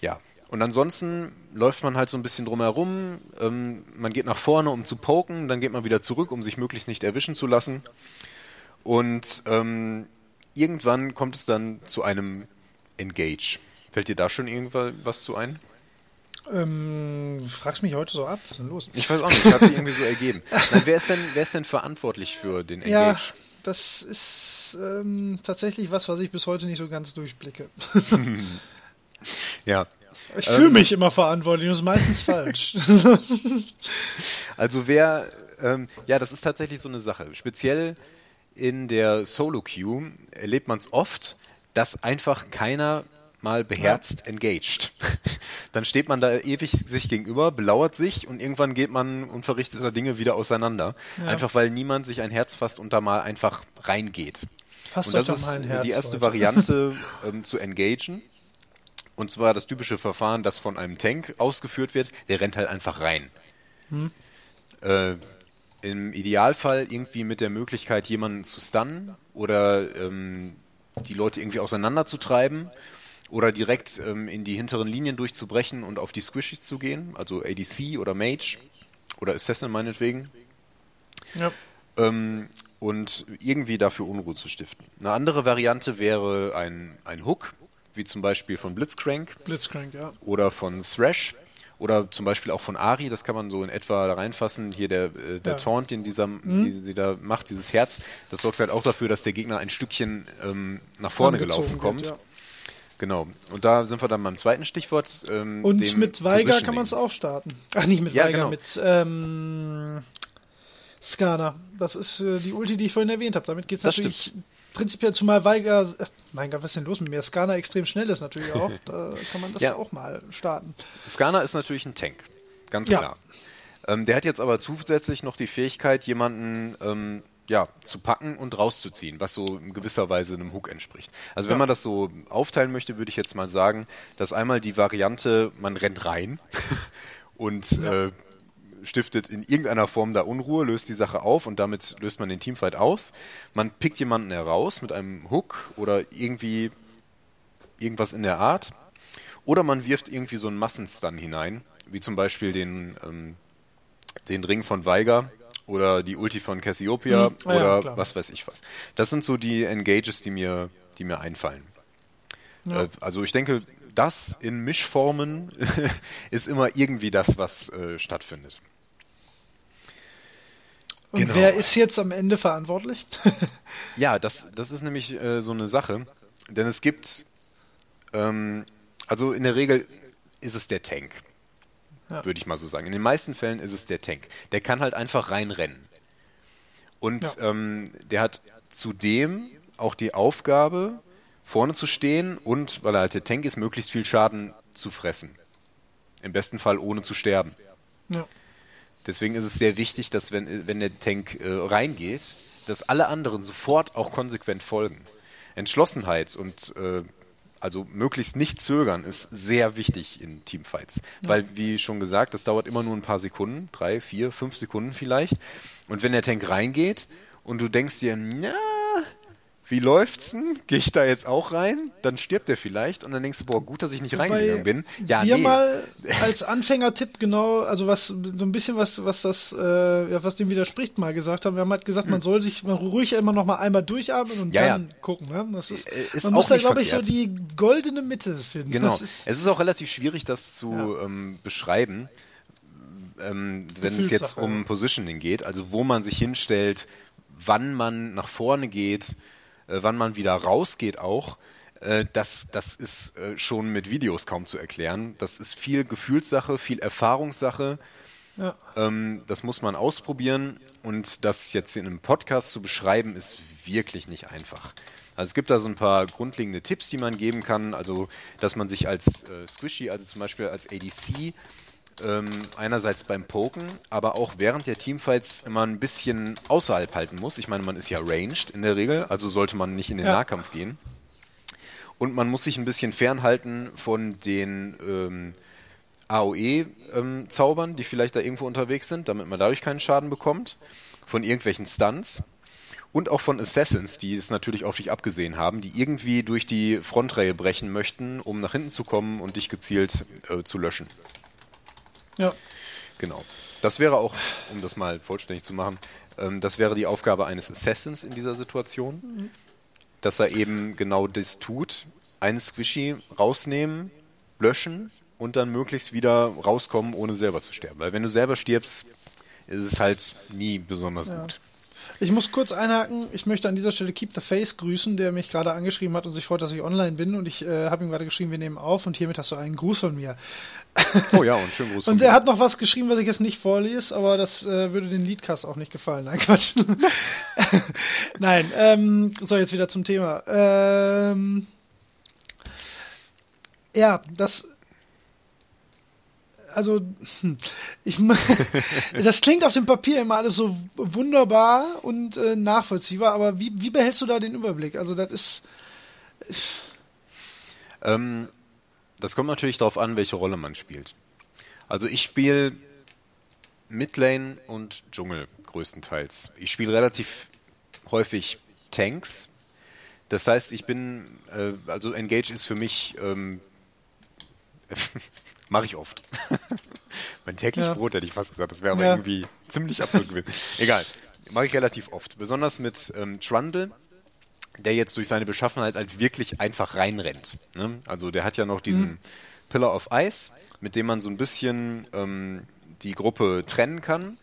Ja, und ansonsten läuft man halt so ein bisschen drumherum. Ähm, man geht nach vorne, um zu poken, dann geht man wieder zurück, um sich möglichst nicht erwischen zu lassen. Und ähm, irgendwann kommt es dann zu einem Engage. Fällt dir da schon irgendwas zu ein? Ähm, fragst mich heute so ab, was ist denn los? Ich weiß auch nicht, hat sich irgendwie so ergeben. Nein, wer, ist denn, wer ist denn verantwortlich für den Engage? Ja, das ist ähm, tatsächlich was, was ich bis heute nicht so ganz durchblicke. ja, ich fühle ähm, mich immer verantwortlich, das ist meistens falsch. also wer, ähm, ja, das ist tatsächlich so eine Sache. Speziell in der Solo-Queue erlebt man es oft, dass einfach keiner mal beherzt ja. engaged. Dann steht man da ewig sich gegenüber, belauert sich und irgendwann geht man unverrichteter Dinge wieder auseinander. Ja. Einfach weil niemand sich ein Herz fasst und da mal einfach reingeht. Fasst und das ist die erste heute. Variante ähm, zu engagen. Und zwar das typische Verfahren, das von einem Tank ausgeführt wird, der rennt halt einfach rein. Hm. Äh, Im Idealfall irgendwie mit der Möglichkeit, jemanden zu stunnen oder ähm, die Leute irgendwie auseinanderzutreiben oder direkt ähm, in die hinteren Linien durchzubrechen und auf die Squishies zu gehen, also ADC oder Mage oder Assassin meinetwegen. Ja. Ähm, und irgendwie dafür Unruhe zu stiften. Eine andere Variante wäre ein, ein Hook, wie zum Beispiel von Blitzcrank. Blitzcrank, ja. Oder von Thrash. Oder zum Beispiel auch von Ari, das kann man so in etwa reinfassen. Hier der, äh, der ja. Taunt, den dieser, mhm. die, die da macht, dieses Herz, das sorgt halt auch dafür, dass der Gegner ein Stückchen ähm, nach vorne gelaufen kommt. Wird, ja. Genau. Und da sind wir dann beim zweiten Stichwort. Ähm, Und mit Weiger kann man es auch starten. Ach, nicht mit ja, Weiger, genau. mit ähm, Skana. Das ist äh, die Ulti, die ich vorhin erwähnt habe. Damit geht es natürlich stimmt prinzipiell, zumal Weiger, mein Gott, was ist denn los mit mir? Skana extrem schnell ist natürlich auch. Da kann man das ja. auch mal starten. Skana ist natürlich ein Tank, ganz klar. Ja. Ähm, der hat jetzt aber zusätzlich noch die Fähigkeit, jemanden ähm, ja, zu packen und rauszuziehen, was so in gewisser Weise einem Hook entspricht. Also wenn man das so aufteilen möchte, würde ich jetzt mal sagen, dass einmal die Variante, man rennt rein und ja. äh, stiftet in irgendeiner Form da Unruhe, löst die Sache auf und damit löst man den Teamfight aus. Man pickt jemanden heraus mit einem Hook oder irgendwie irgendwas in der Art. Oder man wirft irgendwie so einen Massenstun hinein, wie zum Beispiel den, ähm, den Ring von Weiger oder die Ulti von Cassiopeia hm, oder ja, was weiß ich was. Das sind so die Engages, die mir, die mir einfallen. Ja. Äh, also ich denke, das in Mischformen ist immer irgendwie das, was äh, stattfindet. Und genau. wer ist jetzt am Ende verantwortlich? ja, das, das ist nämlich äh, so eine Sache. Denn es gibt, ähm, also in der Regel ist es der Tank. ja. würde ich mal so sagen. In den meisten Fällen ist es der Tank. Der kann halt einfach reinrennen. Und ja. ähm, der hat zudem auch die Aufgabe, vorne zu stehen und, weil er halt der Tank ist, möglichst viel Schaden zu fressen. Im besten Fall ohne zu sterben. Ja. Deswegen ist es sehr wichtig, dass wenn, wenn der Tank äh, reingeht, dass alle anderen sofort auch konsequent folgen. Entschlossenheit und äh, also möglichst nicht zögern ist sehr wichtig in Teamfights. Ja. Weil, wie schon gesagt, das dauert immer nur ein paar Sekunden, drei, vier, fünf Sekunden vielleicht. Und wenn der Tank reingeht und du denkst dir, na, wie läuft's denn? Gehe ich da jetzt auch rein? Dann stirbt er vielleicht und dann denkst du, boah, gut, dass ich nicht Wobei reingegangen bin. Ja, wir nee. mal als Anfängertipp genau, also was so ein bisschen was, was das, äh, was dem widerspricht, mal gesagt haben. Wir haben halt gesagt, man soll sich man ruhig immer noch mal einmal durchatmen und ja, dann ja. gucken. Ne? Das ist, äh, ist man muss da, glaube ich, so die goldene Mitte finden. Genau. Ist, es ist auch relativ schwierig, das zu ja. ähm, beschreiben, ähm, wenn es jetzt um Positioning geht, also wo man sich hinstellt, wann man nach vorne geht wann man wieder rausgeht auch, äh, das, das ist äh, schon mit Videos kaum zu erklären. Das ist viel Gefühlssache, viel Erfahrungssache. Ja. Ähm, das muss man ausprobieren und das jetzt in einem Podcast zu beschreiben, ist wirklich nicht einfach. Also es gibt da so ein paar grundlegende Tipps, die man geben kann. Also, dass man sich als äh, Squishy, also zum Beispiel als ADC, ähm, einerseits beim Poken, aber auch während der Teamfights immer ein bisschen außerhalb halten muss. Ich meine, man ist ja ranged in der Regel, also sollte man nicht in den ja. Nahkampf gehen. Und man muss sich ein bisschen fernhalten von den ähm, AOE-Zaubern, ähm, die vielleicht da irgendwo unterwegs sind, damit man dadurch keinen Schaden bekommt. Von irgendwelchen Stunts. Und auch von Assassins, die es natürlich auf dich abgesehen haben, die irgendwie durch die Frontreihe brechen möchten, um nach hinten zu kommen und dich gezielt äh, zu löschen. Ja. Genau. Das wäre auch, um das mal vollständig zu machen, ähm, das wäre die Aufgabe eines Assassins in dieser Situation, mhm. dass er eben genau das tut, einen Squishy rausnehmen, löschen und dann möglichst wieder rauskommen, ohne selber zu sterben. Weil wenn du selber stirbst, ist es halt nie besonders ja. gut. Ich muss kurz einhaken. Ich möchte an dieser Stelle Keep the Face grüßen, der mich gerade angeschrieben hat und sich freut, dass ich online bin. Und ich äh, habe ihm gerade geschrieben, wir nehmen auf und hiermit hast du einen Gruß von mir. Oh ja, und schönen Gruß. und er hat noch was geschrieben, was ich jetzt nicht vorlese, aber das äh, würde den Leadcast auch nicht gefallen. Nein, Quatsch. Nein, ähm, so, jetzt wieder zum Thema. Ähm, ja, das. Also, hm, ich, das klingt auf dem Papier immer alles so wunderbar und äh, nachvollziehbar, aber wie, wie behältst du da den Überblick? Also, das ist. Ähm, das kommt natürlich darauf an, welche Rolle man spielt. Also ich spiele Midlane und Dschungel größtenteils. Ich spiele relativ häufig Tanks. Das heißt, ich bin, äh, also Engage ist für mich, ähm, mache ich oft. mein täglich ja. Brot hätte ich fast gesagt, das wäre aber ja. irgendwie ziemlich absurd gewesen. Egal, mache ich relativ oft. Besonders mit ähm, Trundle der jetzt durch seine Beschaffenheit halt wirklich einfach reinrennt. Ne? Also der hat ja noch diesen mhm. Pillar of Ice, mit dem man so ein bisschen ähm, die Gruppe trennen kann,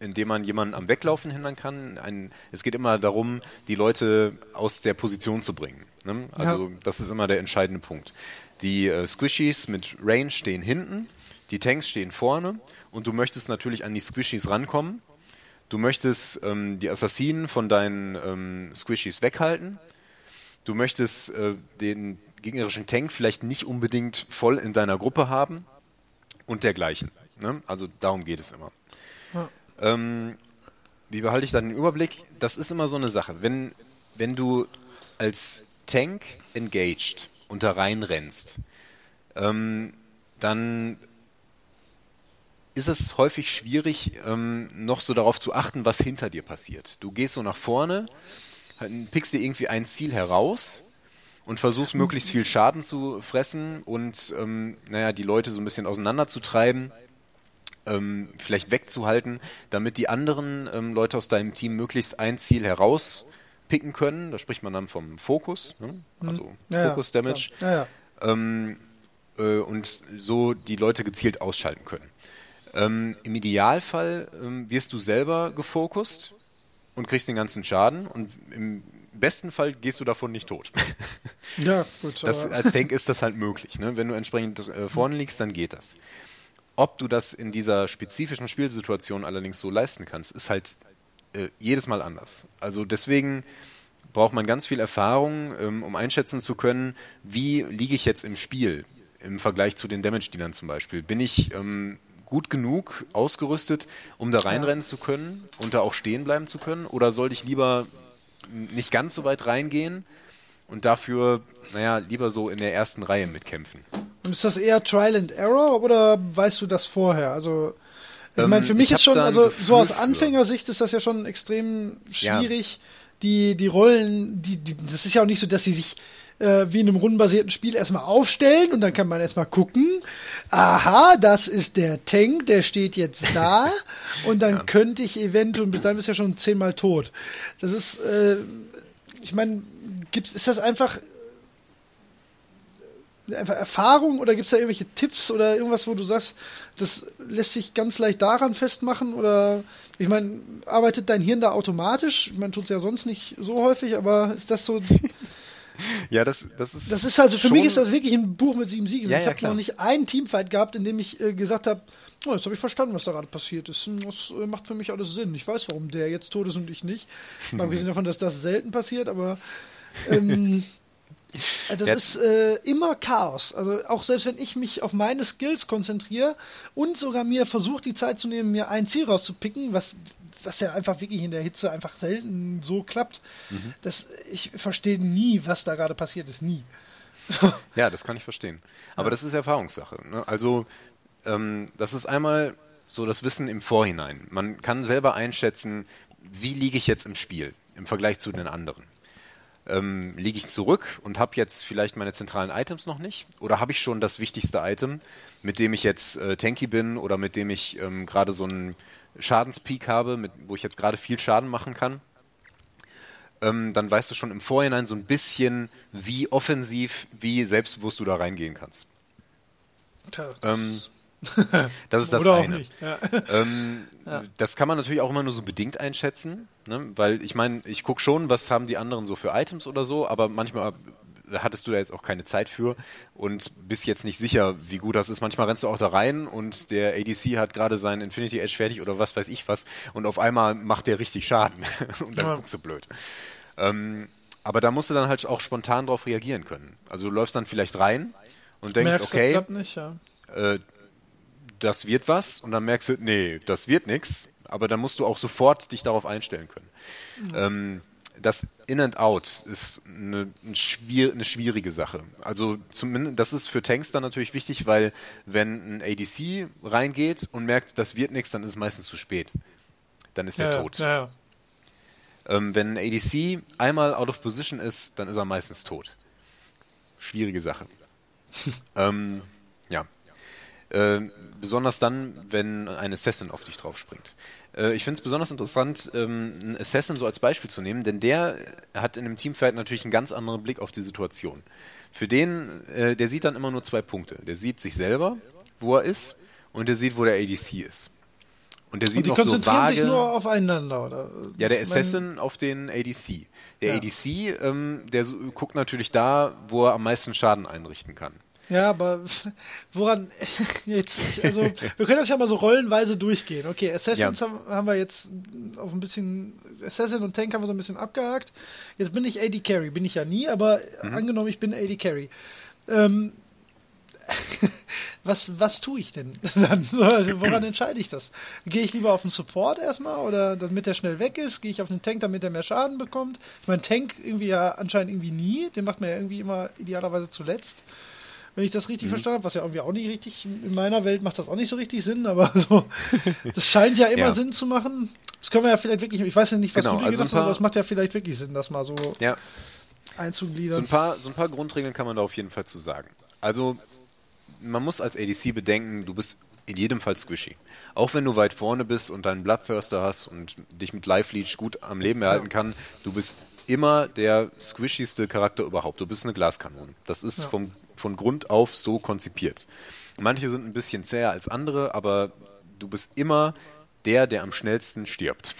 indem man jemanden am Weglaufen hindern kann. Ein, es geht immer darum, die Leute aus der Position zu bringen. Ne? Also ja. das ist immer der entscheidende Punkt. Die äh, Squishies mit Range stehen hinten, die Tanks stehen vorne und du möchtest natürlich an die Squishies rankommen Du möchtest ähm, die Assassinen von deinen ähm, Squishies weghalten. Du möchtest äh, den gegnerischen Tank vielleicht nicht unbedingt voll in deiner Gruppe haben und dergleichen. Ne? Also darum geht es immer. Ja. Ähm, wie behalte ich dann den Überblick? Das ist immer so eine Sache. Wenn, wenn du als Tank engaged da reinrennst, ähm, dann ist es häufig schwierig, ähm, noch so darauf zu achten, was hinter dir passiert. Du gehst so nach vorne, pickst dir irgendwie ein Ziel heraus und versuchst möglichst viel Schaden zu fressen und ähm, naja, die Leute so ein bisschen auseinanderzutreiben, ähm, vielleicht wegzuhalten, damit die anderen ähm, Leute aus deinem Team möglichst ein Ziel herauspicken können. Da spricht man dann vom Fokus, ne? Mhm. also ja, Focus Damage. Ja. Ähm, äh, und so die Leute gezielt ausschalten können. Ähm, Im Idealfall ähm, wirst du selber gefokust und kriegst den ganzen Schaden und im besten Fall gehst du davon nicht tot. Ja, gut. Das, als Tank ist das halt möglich. Ne? Wenn du entsprechend äh, vorne liegst, dann geht das. Ob du das in dieser spezifischen Spielsituation allerdings so leisten kannst, ist halt äh, jedes Mal anders. Also deswegen braucht man ganz viel Erfahrung, ähm, um einschätzen zu können, wie liege ich jetzt im Spiel im Vergleich zu den Damage-Dealern zum Beispiel. Bin ich ähm, gut genug ausgerüstet, um da reinrennen zu können und da auch stehen bleiben zu können? Oder sollte ich lieber nicht ganz so weit reingehen und dafür, naja, lieber so in der ersten Reihe mitkämpfen? Und ist das eher Trial and Error oder weißt du das vorher? Also, ich meine, für Ähm, mich ich ist schon, also so aus für. Anfängersicht ist das ja schon extrem Ja. schwierig. Die, die Rollen, die, die, das ist ja auch nicht so, dass sie sich äh, wie in einem rundenbasierten Spiel erstmal aufstellen und dann kann man erstmal gucken, aha, das ist der Tank, der steht jetzt da und dann könnte ich eventuell, bis dahin bist du ja schon zehnmal tot. Das ist, äh, ich meine, gibt's, ist das einfach einfach Erfahrung oder gibt es da irgendwelche Tipps oder irgendwas, wo du sagst, das lässt sich ganz leicht daran festmachen oder ich meine, arbeitet dein Hirn da automatisch? Ich meine, tut es ja sonst nicht so häufig, aber ist das so, Ja, das, das ist. das ist also, für mich ist das wirklich ein Buch mit sieben Siegeln. Ja, ich ja, habe noch nicht einen Teamfight gehabt, in dem ich äh, gesagt habe, oh, jetzt habe ich verstanden, was da gerade passiert ist. Das äh, macht für mich alles Sinn. Ich weiß, warum der jetzt tot ist und ich nicht. Abgesehen davon, dass das selten passiert, aber ähm, äh, das Ja. ist äh, immer Chaos. Also auch selbst wenn ich mich auf meine Skills konzentriere und sogar mir versuche, die Zeit zu nehmen, mir ein Ziel rauszupicken, was was ja einfach wirklich in der Hitze einfach selten so klappt, Mhm. das, ich verstehe nie, was da gerade passiert ist. Nie. Ja, das kann ich verstehen. Aber das ist Erfahrungssache. Ne? Also, ähm, das ist einmal so das Wissen im Vorhinein. Man kann selber einschätzen, wie liege ich jetzt im Spiel im Vergleich zu den anderen. Ähm, liege ich zurück und habe jetzt vielleicht meine zentralen Items noch nicht? Oder habe ich schon das wichtigste Item, mit dem ich jetzt äh, tanky bin oder mit dem ich ähm, gerade so einen Schadenspeak habe, mit, wo ich jetzt gerade viel Schaden machen kann? ähm, dann weißt du schon im Vorhinein so ein bisschen, wie offensiv, wie selbstbewusst du da reingehen kannst. Tja, Ähm, das ist das oder eine. Ja. Ähm, Das kann man natürlich auch immer nur so bedingt einschätzen, ne? weil ich meine, ich gucke schon, was haben die anderen so für Items oder so, aber manchmal hattest du da jetzt auch keine Zeit für und bist jetzt nicht sicher, wie gut das ist. Manchmal rennst du auch da rein und der ADC hat gerade seinen Infinity Edge fertig oder was weiß ich was und auf einmal macht der richtig Schaden und dann Ja. guckst du blöd. Ähm, aber da musst du dann halt auch spontan drauf reagieren können. Also du läufst dann vielleicht rein und denkst, Merkst, okay, nicht, ja. äh, das wird was und dann merkst du, nee, das wird nix, aber dann musst du auch sofort dich darauf einstellen können. Ähm, das In and Out ist eine, eine schwierige Sache. Also zumindest, das ist für Tanks dann natürlich wichtig, weil wenn ein ADC reingeht und merkt, das wird nichts, dann ist es meistens zu spät. Dann ist er ja, tot. Ja, ja. Ähm, wenn ein ADC einmal out of position ist, dann ist er meistens tot. Schwierige Sache. ähm, ja. Äh, besonders dann, wenn ein Assassin auf dich drauf springt. Äh, ich finde es besonders interessant, ähm, einen Assassin so als Beispiel zu nehmen, denn der hat in einem Teamfight natürlich einen ganz anderen Blick auf die Situation. Für den, äh, der sieht dann immer nur zwei Punkte. Der sieht sich selber, wo er ist, und der sieht, wo der ADC ist. Und der Und sieht die noch so konzentrieren vage. sich nur aufeinander, oder? Ja, der Assassin auf den ADC. Der Ja. ADC, ähm, der so, guckt natürlich da, wo er am meisten Schaden einrichten kann. Ja, aber woran jetzt? Also, wir können das ja mal so rollenweise durchgehen. Okay, Assassins Ja. haben, haben wir jetzt auf ein bisschen, Assassin und Tank haben wir so ein bisschen abgehakt. Jetzt bin ich AD Carry, bin ich ja nie, aber Mhm. angenommen, ich bin AD Carry. Ähm, was, was tue ich denn dann? Also, woran entscheide ich das? Gehe ich lieber auf den Support erstmal oder damit der schnell weg ist? Gehe ich auf den Tank, damit er mehr Schaden bekommt? Ich meine, Tank irgendwie ja anscheinend irgendwie nie. Den macht man ja irgendwie immer idealerweise zuletzt. Wenn ich das Mhm. richtig verstanden habe, was ja irgendwie auch nicht richtig, in meiner Welt macht das auch nicht so richtig Sinn, aber so, das scheint ja immer Ja. Sinn zu machen. Das können wir ja vielleicht wirklich, ich weiß ja nicht, was Genau, du dir also gedacht hast, aber es macht ja vielleicht wirklich Sinn, das mal so Ja, so einzugliedern. ein, paar, so ein paar Grundregeln kann man da auf jeden Fall zu sagen. Also, man muss als ADC bedenken, du bist in jedem Fall squishy. Auch wenn du weit vorne bist und deinen Bloodthirster hast und dich mit Life Leech gut am Leben erhalten kann, du bist immer der squishyste Charakter überhaupt. Du bist eine Glaskanone. Das ist Ja. vom, von Grund auf so konzipiert. Manche sind ein bisschen zäher als andere, aber du bist immer der, der am schnellsten stirbt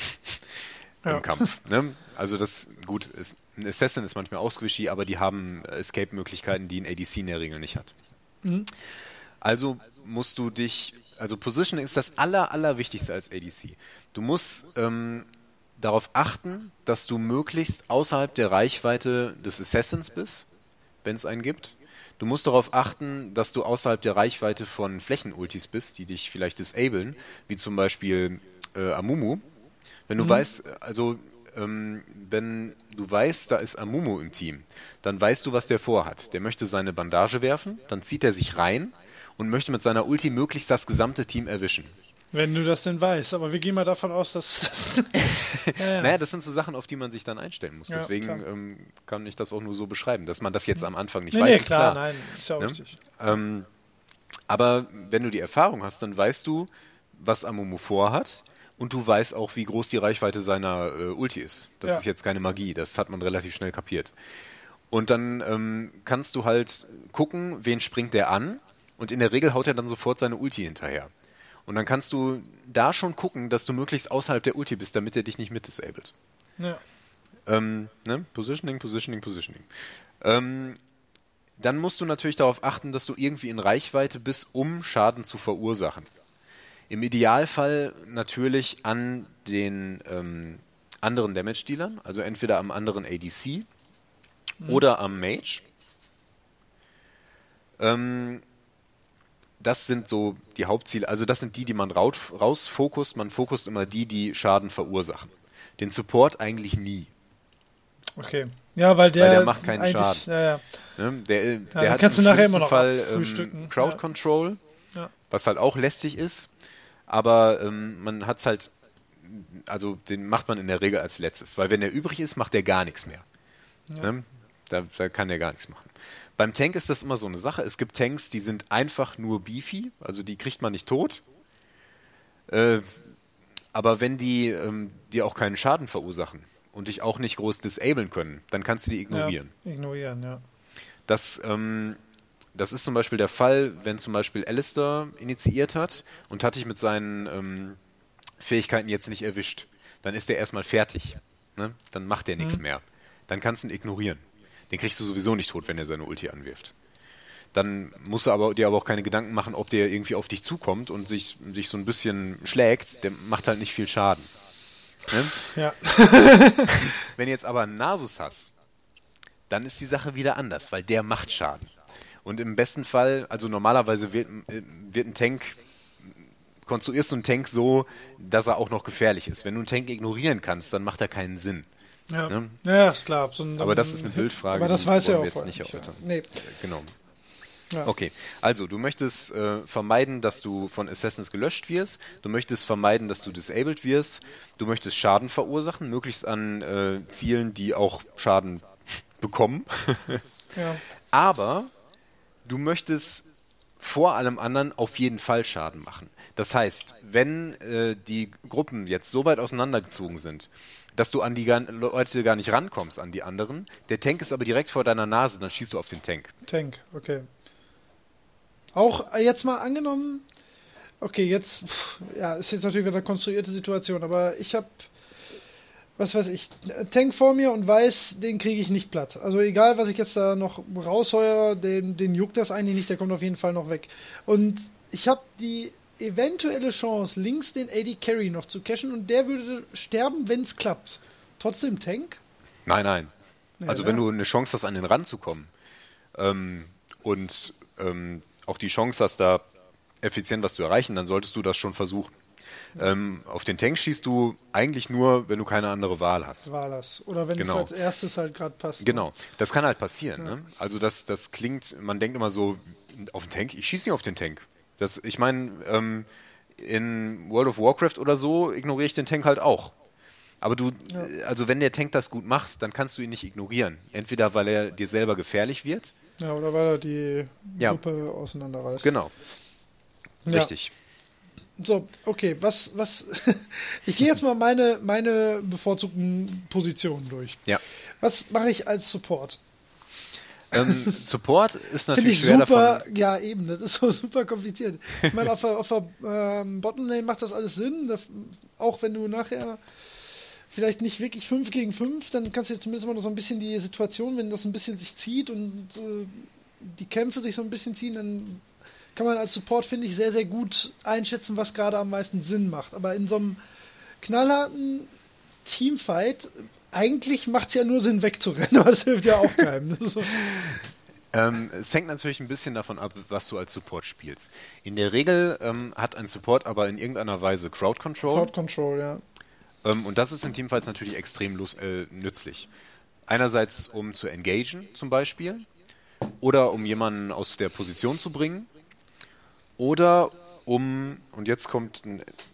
Ja. im Kampf. Ne? Also das, gut, ist, ein Assassin ist manchmal auch squishy, aber die haben Escape-Möglichkeiten, die ein ADC in der Regel nicht hat. Also musst du dich Also Positioning ist das aller, allerwichtigste als ADC. Du musst ähm, darauf achten, dass du möglichst außerhalb der Reichweite des Assassins bist, wenn es einen gibt. Du musst darauf achten, dass du außerhalb der Reichweite von Flächenultis bist, die dich vielleicht disablen, wie zum Beispiel äh, Amumu. Wenn du mhm. weißt, also ähm, wenn du weißt, da ist Amumu im Team, dann weißt du, was der vorhat. Der möchte seine Bandage werfen, dann zieht er sich rein und möchte mit seiner Ulti möglichst das gesamte Team erwischen. Wenn du das denn weißt, aber wir gehen mal davon aus, dass. das. ja, ja. Naja, das sind so Sachen, auf die man sich dann einstellen muss. Ja, Deswegen ähm, kann ich das auch nur so beschreiben, dass man das jetzt am Anfang nicht nee, weiß. Nee, ist klar, nein, ist ja auch ne? richtig. Ähm, aber wenn du die Erfahrung hast, dann weißt du, was Amumu vorhat und du weißt auch, wie groß die Reichweite seiner äh, Ulti ist. Das ist jetzt keine Magie, das hat man relativ schnell kapiert. Und dann ähm, kannst du halt gucken, wen springt der an und in der Regel haut er dann sofort seine Ulti hinterher. Und dann kannst du da schon gucken, dass du möglichst außerhalb der Ulti bist, damit er dich nicht mit disabled. Ja. Ähm, ne? Positioning, Positioning, Positioning. Ähm, dann musst du natürlich darauf achten, dass du irgendwie in Reichweite bist, um Schaden zu verursachen. Im Idealfall natürlich an den ähm, anderen Damage-Dealern, also entweder am anderen ADC mhm. oder am Mage. Ähm, das sind so die Hauptziele, also das sind die, die man rausfokust. Man fokust immer die, die Schaden verursachen. Den Support eigentlich nie. Okay. Ja, weil der, weil der macht keinen Schaden. Ja, ja. Ne? Der, der hat kannst im du nachher immer noch Fall ähm, Crowd Control, ja. was halt auch lästig ist. Aber ähm, man hat es halt, also den macht man in der Regel als letztes, weil wenn er übrig ist, macht er gar nichts mehr. Ne? Da, da kann er gar nichts machen. Beim Tank ist das immer so eine Sache. Es gibt Tanks, die sind einfach nur beefy, also die kriegt man nicht tot. Äh, aber wenn die ähm, dir auch keinen Schaden verursachen und dich auch nicht groß disablen können, dann kannst du die ignorieren. Ja, ignorieren, ja. Das, ähm, das ist zum Beispiel der Fall, wenn zum Beispiel Alistair initiiert hat und hat dich mit seinen ähm, Fähigkeiten jetzt nicht erwischt. Dann ist er erstmal fertig. Ne? Dann macht er nichts mhm. mehr. Dann kannst du ihn ignorieren. Den kriegst du sowieso nicht tot, wenn er seine Ulti anwirft. Dann musst du aber, dir aber auch keine Gedanken machen, ob der irgendwie auf dich zukommt und sich, sich so ein bisschen schlägt. Der macht halt nicht viel Schaden. Ne? Ja. wenn du jetzt aber einen Nasus hast, dann ist die Sache wieder anders, weil der macht Schaden. Und im besten Fall, also normalerweise wird, wird ein Tank, konstruierst du einen Tank so, dass er auch noch gefährlich ist. Wenn du einen Tank ignorieren kannst, dann macht er keinen Sinn. Ja, ne? ja ist klar. So ein, aber das ist eine Bildfrage, aber das weiß wir auch jetzt nicht. Ja. Nee. Genau. Ja. Okay, also du möchtest äh, vermeiden, dass du von Assassins gelöscht wirst, du möchtest vermeiden, dass du disabled wirst, du möchtest Schaden verursachen, möglichst an äh, Zielen, die auch Schaden bekommen. ja. Aber du möchtest vor allem anderen auf jeden Fall Schaden machen. Das heißt, wenn äh, die Gruppen jetzt so weit auseinandergezogen sind, dass du an die Leute gar nicht rankommst, an die anderen. Der Tank ist aber direkt vor deiner Nase, dann schießt du auf den Tank. Tank, okay. Auch jetzt mal angenommen, okay, jetzt, ja, ist jetzt natürlich wieder eine konstruierte Situation, aber ich habe, was weiß ich, Tank vor mir und weiß, den kriege ich nicht platt. Also egal, was ich jetzt da noch rausheuere, den, den juckt das eigentlich nicht, der kommt auf jeden Fall noch weg. Und ich habe die eventuelle Chance, links den AD Carry noch zu cashen und der würde sterben, wenn es klappt. Trotzdem Tank? Nein, nein. Ja, also, wenn du eine Chance hast, an den Rand zu kommen ähm, und ähm, auch die Chance hast, da effizient was zu erreichen, dann solltest du das schon versuchen. Ähm, auf den Tank schießt du eigentlich nur, wenn du keine andere Wahl hast. Wahl hast. Oder wenn genau. es als erstes halt gerade passt. Ne? Genau, das kann halt passieren. Ja. Ne? Also das, das klingt, man denkt immer so, auf den Tank, ich schieße nicht auf den Tank. Das, ich meine, ähm, in World of Warcraft oder so ignoriere ich den Tank halt auch. Aber du, ja. also wenn der Tank das gut macht, dann kannst du ihn nicht ignorieren. Entweder weil er dir selber gefährlich wird. Ja, oder weil er die Gruppe ja. auseinanderreißt. Genau. Ja. Richtig. So, okay, was, was, ich gehe jetzt mal meine, meine bevorzugten Positionen durch. Ja. Was mache ich als Support? Ähm, Support ist natürlich schwer super, davon. Ja, eben, das ist so super kompliziert. Ich meine, auf der, auf der ähm, Bottomlane macht das alles Sinn, das, auch wenn du nachher vielleicht nicht wirklich 5 gegen 5, dann kannst du zumindest mal noch so ein bisschen die Situation, wenn das ein bisschen sich zieht und äh, die Kämpfe sich so ein bisschen ziehen, dann kann man als Support, finde ich, sehr, sehr gut einschätzen, was gerade am meisten Sinn macht. Aber in so einem knallharten Teamfight, eigentlich macht es ja nur Sinn, wegzurennen, aber das hilft ja auch keinem. so. Ähm, es hängt natürlich ein bisschen davon ab, was du als Support spielst. In der Regel ähm, hat ein Support aber in irgendeiner Weise Crowd Control. Crowd Control, ja. Ähm, und das ist in Teamfights natürlich extrem äh, nützlich. Einerseits, um zu engagen, zum Beispiel, oder um jemanden aus der Position zu bringen, oder um, und jetzt kommt,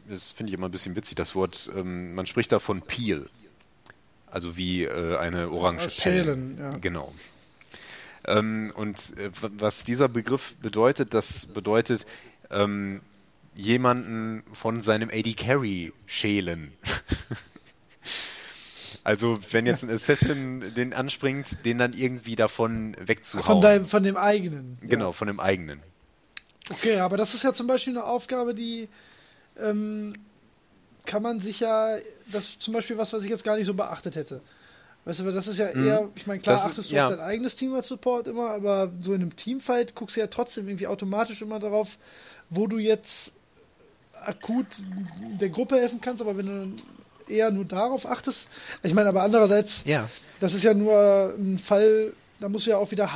das finde ich immer ein bisschen witzig, das Wort, ähm, man spricht da von Peel. Also wie äh, eine orange Pelle. Ja. Genau. Ähm, und äh, was dieser Begriff bedeutet, das bedeutet ähm, jemanden von seinem AD Carry schälen. also wenn jetzt ein Assassin den anspringt, den dann irgendwie davon wegzuhauen. Von, deinem, von dem eigenen. Genau, ja. von dem eigenen. Okay, aber das ist ja zum Beispiel eine Aufgabe, die ähm, kann man sich ja, das ist zum Beispiel was, was ich jetzt gar nicht so beachtet hätte. Weißt du, das ist ja mhm. eher, ich meine, klar das achtest ist, du ja. auf dein eigenes Team als Support immer, aber so in einem Teamfight guckst du ja trotzdem irgendwie automatisch immer darauf, wo du jetzt akut der Gruppe helfen kannst, aber wenn du eher nur darauf achtest, ich meine, aber andererseits, ja. das ist ja nur ein Fall, da musst du ja auch wieder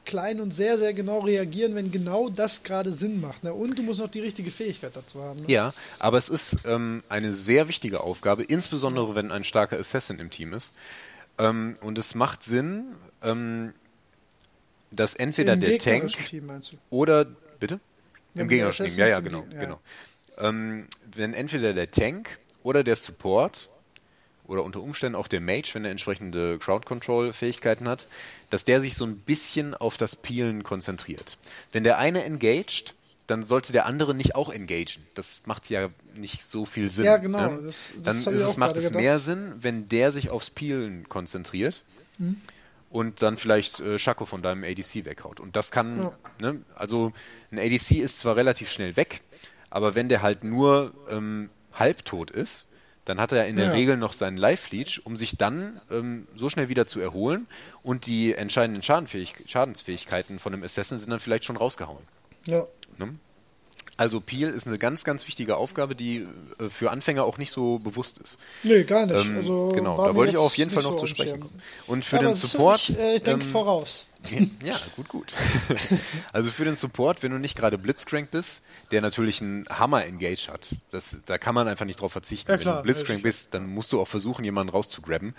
haarklein und sehr, sehr genau reagieren, wenn genau das gerade Sinn macht. Ne? Und du musst noch die richtige Fähigkeit dazu haben. Ne? Ja, aber es ist ähm, eine sehr wichtige Aufgabe, insbesondere wenn ein starker Assassin im Team ist. Ähm, und es macht Sinn, ähm, dass entweder Im der Tank oder bitte im gegnerischen Team, ja, ja, genau, ja. genau. Ähm, wenn entweder der Tank oder der Support oder unter Umständen auch der Mage, wenn er entsprechende Crowd Control Fähigkeiten hat, dass der sich so ein bisschen auf das Peelen konzentriert. Wenn der eine engaged, dann sollte der andere nicht auch engagen. Das macht ja nicht so viel Sinn. Ja, genau. Ne? Das, das dann es, macht es gedacht. mehr Sinn, wenn der sich aufs Peelen konzentriert mhm. und dann vielleicht äh, Schako von deinem ADC weghaut. Und das kann, ja. ne, also ein ADC ist zwar relativ schnell weg, aber wenn der halt nur ähm, halbtot ist, dann hat er in der ja. Regel noch seinen Life-Leech, um sich dann ähm, so schnell wieder zu erholen und die entscheidenden Schadensfähigkeiten von einem Assassin sind dann vielleicht schon rausgehauen. Ja. Ne? Also Peel ist eine ganz, ganz wichtige Aufgabe, die äh, für Anfänger auch nicht so bewusst ist. Nee, gar nicht. Ähm, also genau, da wollte ich auch auf jeden Fall noch so zu sprechen kommen. Und für ja, den Support. Ich, äh, ich denke ähm, voraus. Ja, gut, gut. also für den Support, wenn du nicht gerade Blitzcrank bist, der natürlich einen Hammer-Engage hat, das, da kann man einfach nicht drauf verzichten. Ja, klar, wenn du Blitzcrank bist, dann musst du auch versuchen, jemanden rauszugrabben.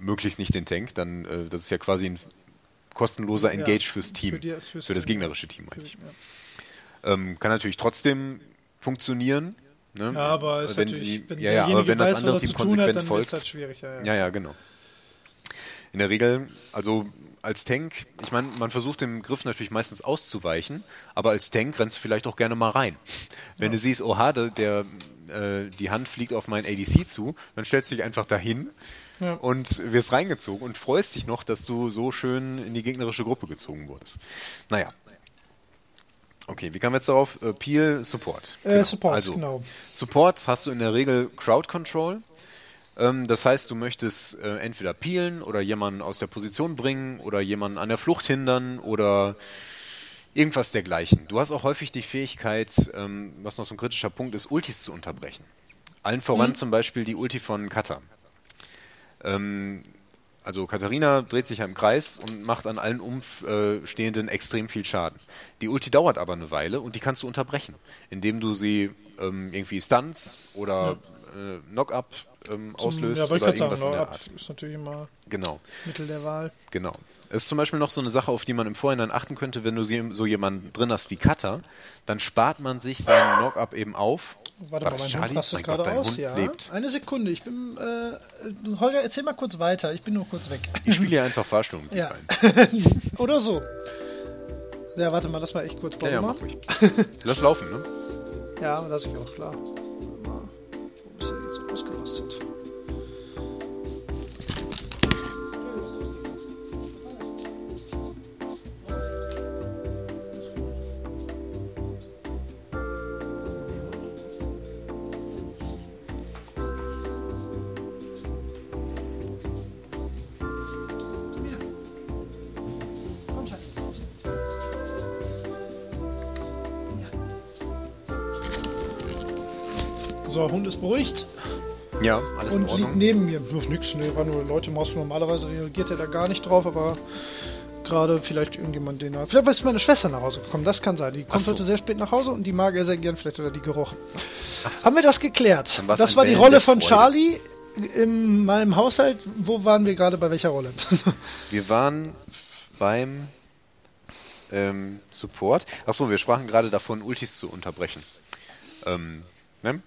Möglichst nicht den Tank, dann äh, das ist ja quasi ein kostenloser Engage ja, fürs Team, für, die, fürs für das gegnerische Team eigentlich. Ja. Ähm, kann natürlich trotzdem funktionieren. Ne? Ja, aber ist wenn die, wenn ja, ja, aber wenn das andere Team konsequent hat, folgt. Halt ja, ja. ja, ja, genau. In der Regel, also als Tank, ich meine, man versucht dem Griff natürlich meistens auszuweichen, aber als Tank rennst du vielleicht auch gerne mal rein. Wenn ja. du siehst, oha, der, der äh, die Hand fliegt auf mein ADC zu, dann stellst du dich einfach dahin ja. und wirst reingezogen und freust dich noch, dass du so schön in die gegnerische Gruppe gezogen wurdest. Naja, Okay, wie kamen wir jetzt darauf? Äh, Peel Support. Äh, genau. Support, also, genau. Support hast du in der Regel Crowd Control. Ähm, das heißt, du möchtest äh, entweder peelen oder jemanden aus der Position bringen oder jemanden an der Flucht hindern oder irgendwas dergleichen. Du hast auch häufig die Fähigkeit, ähm, was noch so ein kritischer Punkt ist, Ultis zu unterbrechen. Allen voran mhm. zum Beispiel die Ulti von Kata. Ähm, also Katharina dreht sich ja im Kreis und macht an allen Umstehenden extrem viel Schaden. Die Ulti dauert aber eine Weile und die kannst du unterbrechen, indem du sie ähm, irgendwie stunts oder ja. äh, Knock-up ähm, auslöst ja, oder irgendwas sagen, in der Art. ist natürlich immer genau. Mittel der Wahl. Genau. Es ist zum Beispiel noch so eine Sache, auf die man im Vorhinein achten könnte, wenn du so jemanden drin hast wie Cutter, dann spart man sich seinen Knock-up eben auf Warte War mal, mein Charlie? Hund mein Gott, dein aus, Hund ja. lebt. Eine Sekunde, ich bin, äh, Holger, erzähl mal kurz weiter, ich bin nur kurz weg. Ich spiele hier einfach Fahrstuhlmusik ja. Oder so. Ja, warte mal, lass mal echt kurz ja, ja, mach ruhig. Lass laufen, ne? Ja, lass ich auch, klar. Mal, wo bist du jetzt so ausgerastet? So, Hund ist beruhigt. Ja, alles und in Ordnung. liegt neben mir. Bloß nix, ne, war nur Leute Maus. Normalerweise reagiert er da gar nicht drauf, aber gerade vielleicht irgendjemand, den. Vielleicht ist meine Schwester nach Hause gekommen, das kann sein. Die kommt so. heute sehr spät nach Hause und die mag er sehr gern, vielleicht hat er die gerochen. So. Haben wir das geklärt? Das war die Wellen Rolle von. Charlie in meinem Haushalt. Wo waren wir gerade bei welcher Rolle? Wir waren beim ähm, Support. Achso, wir sprachen gerade davon, Ultis zu unterbrechen. Ähm, ne?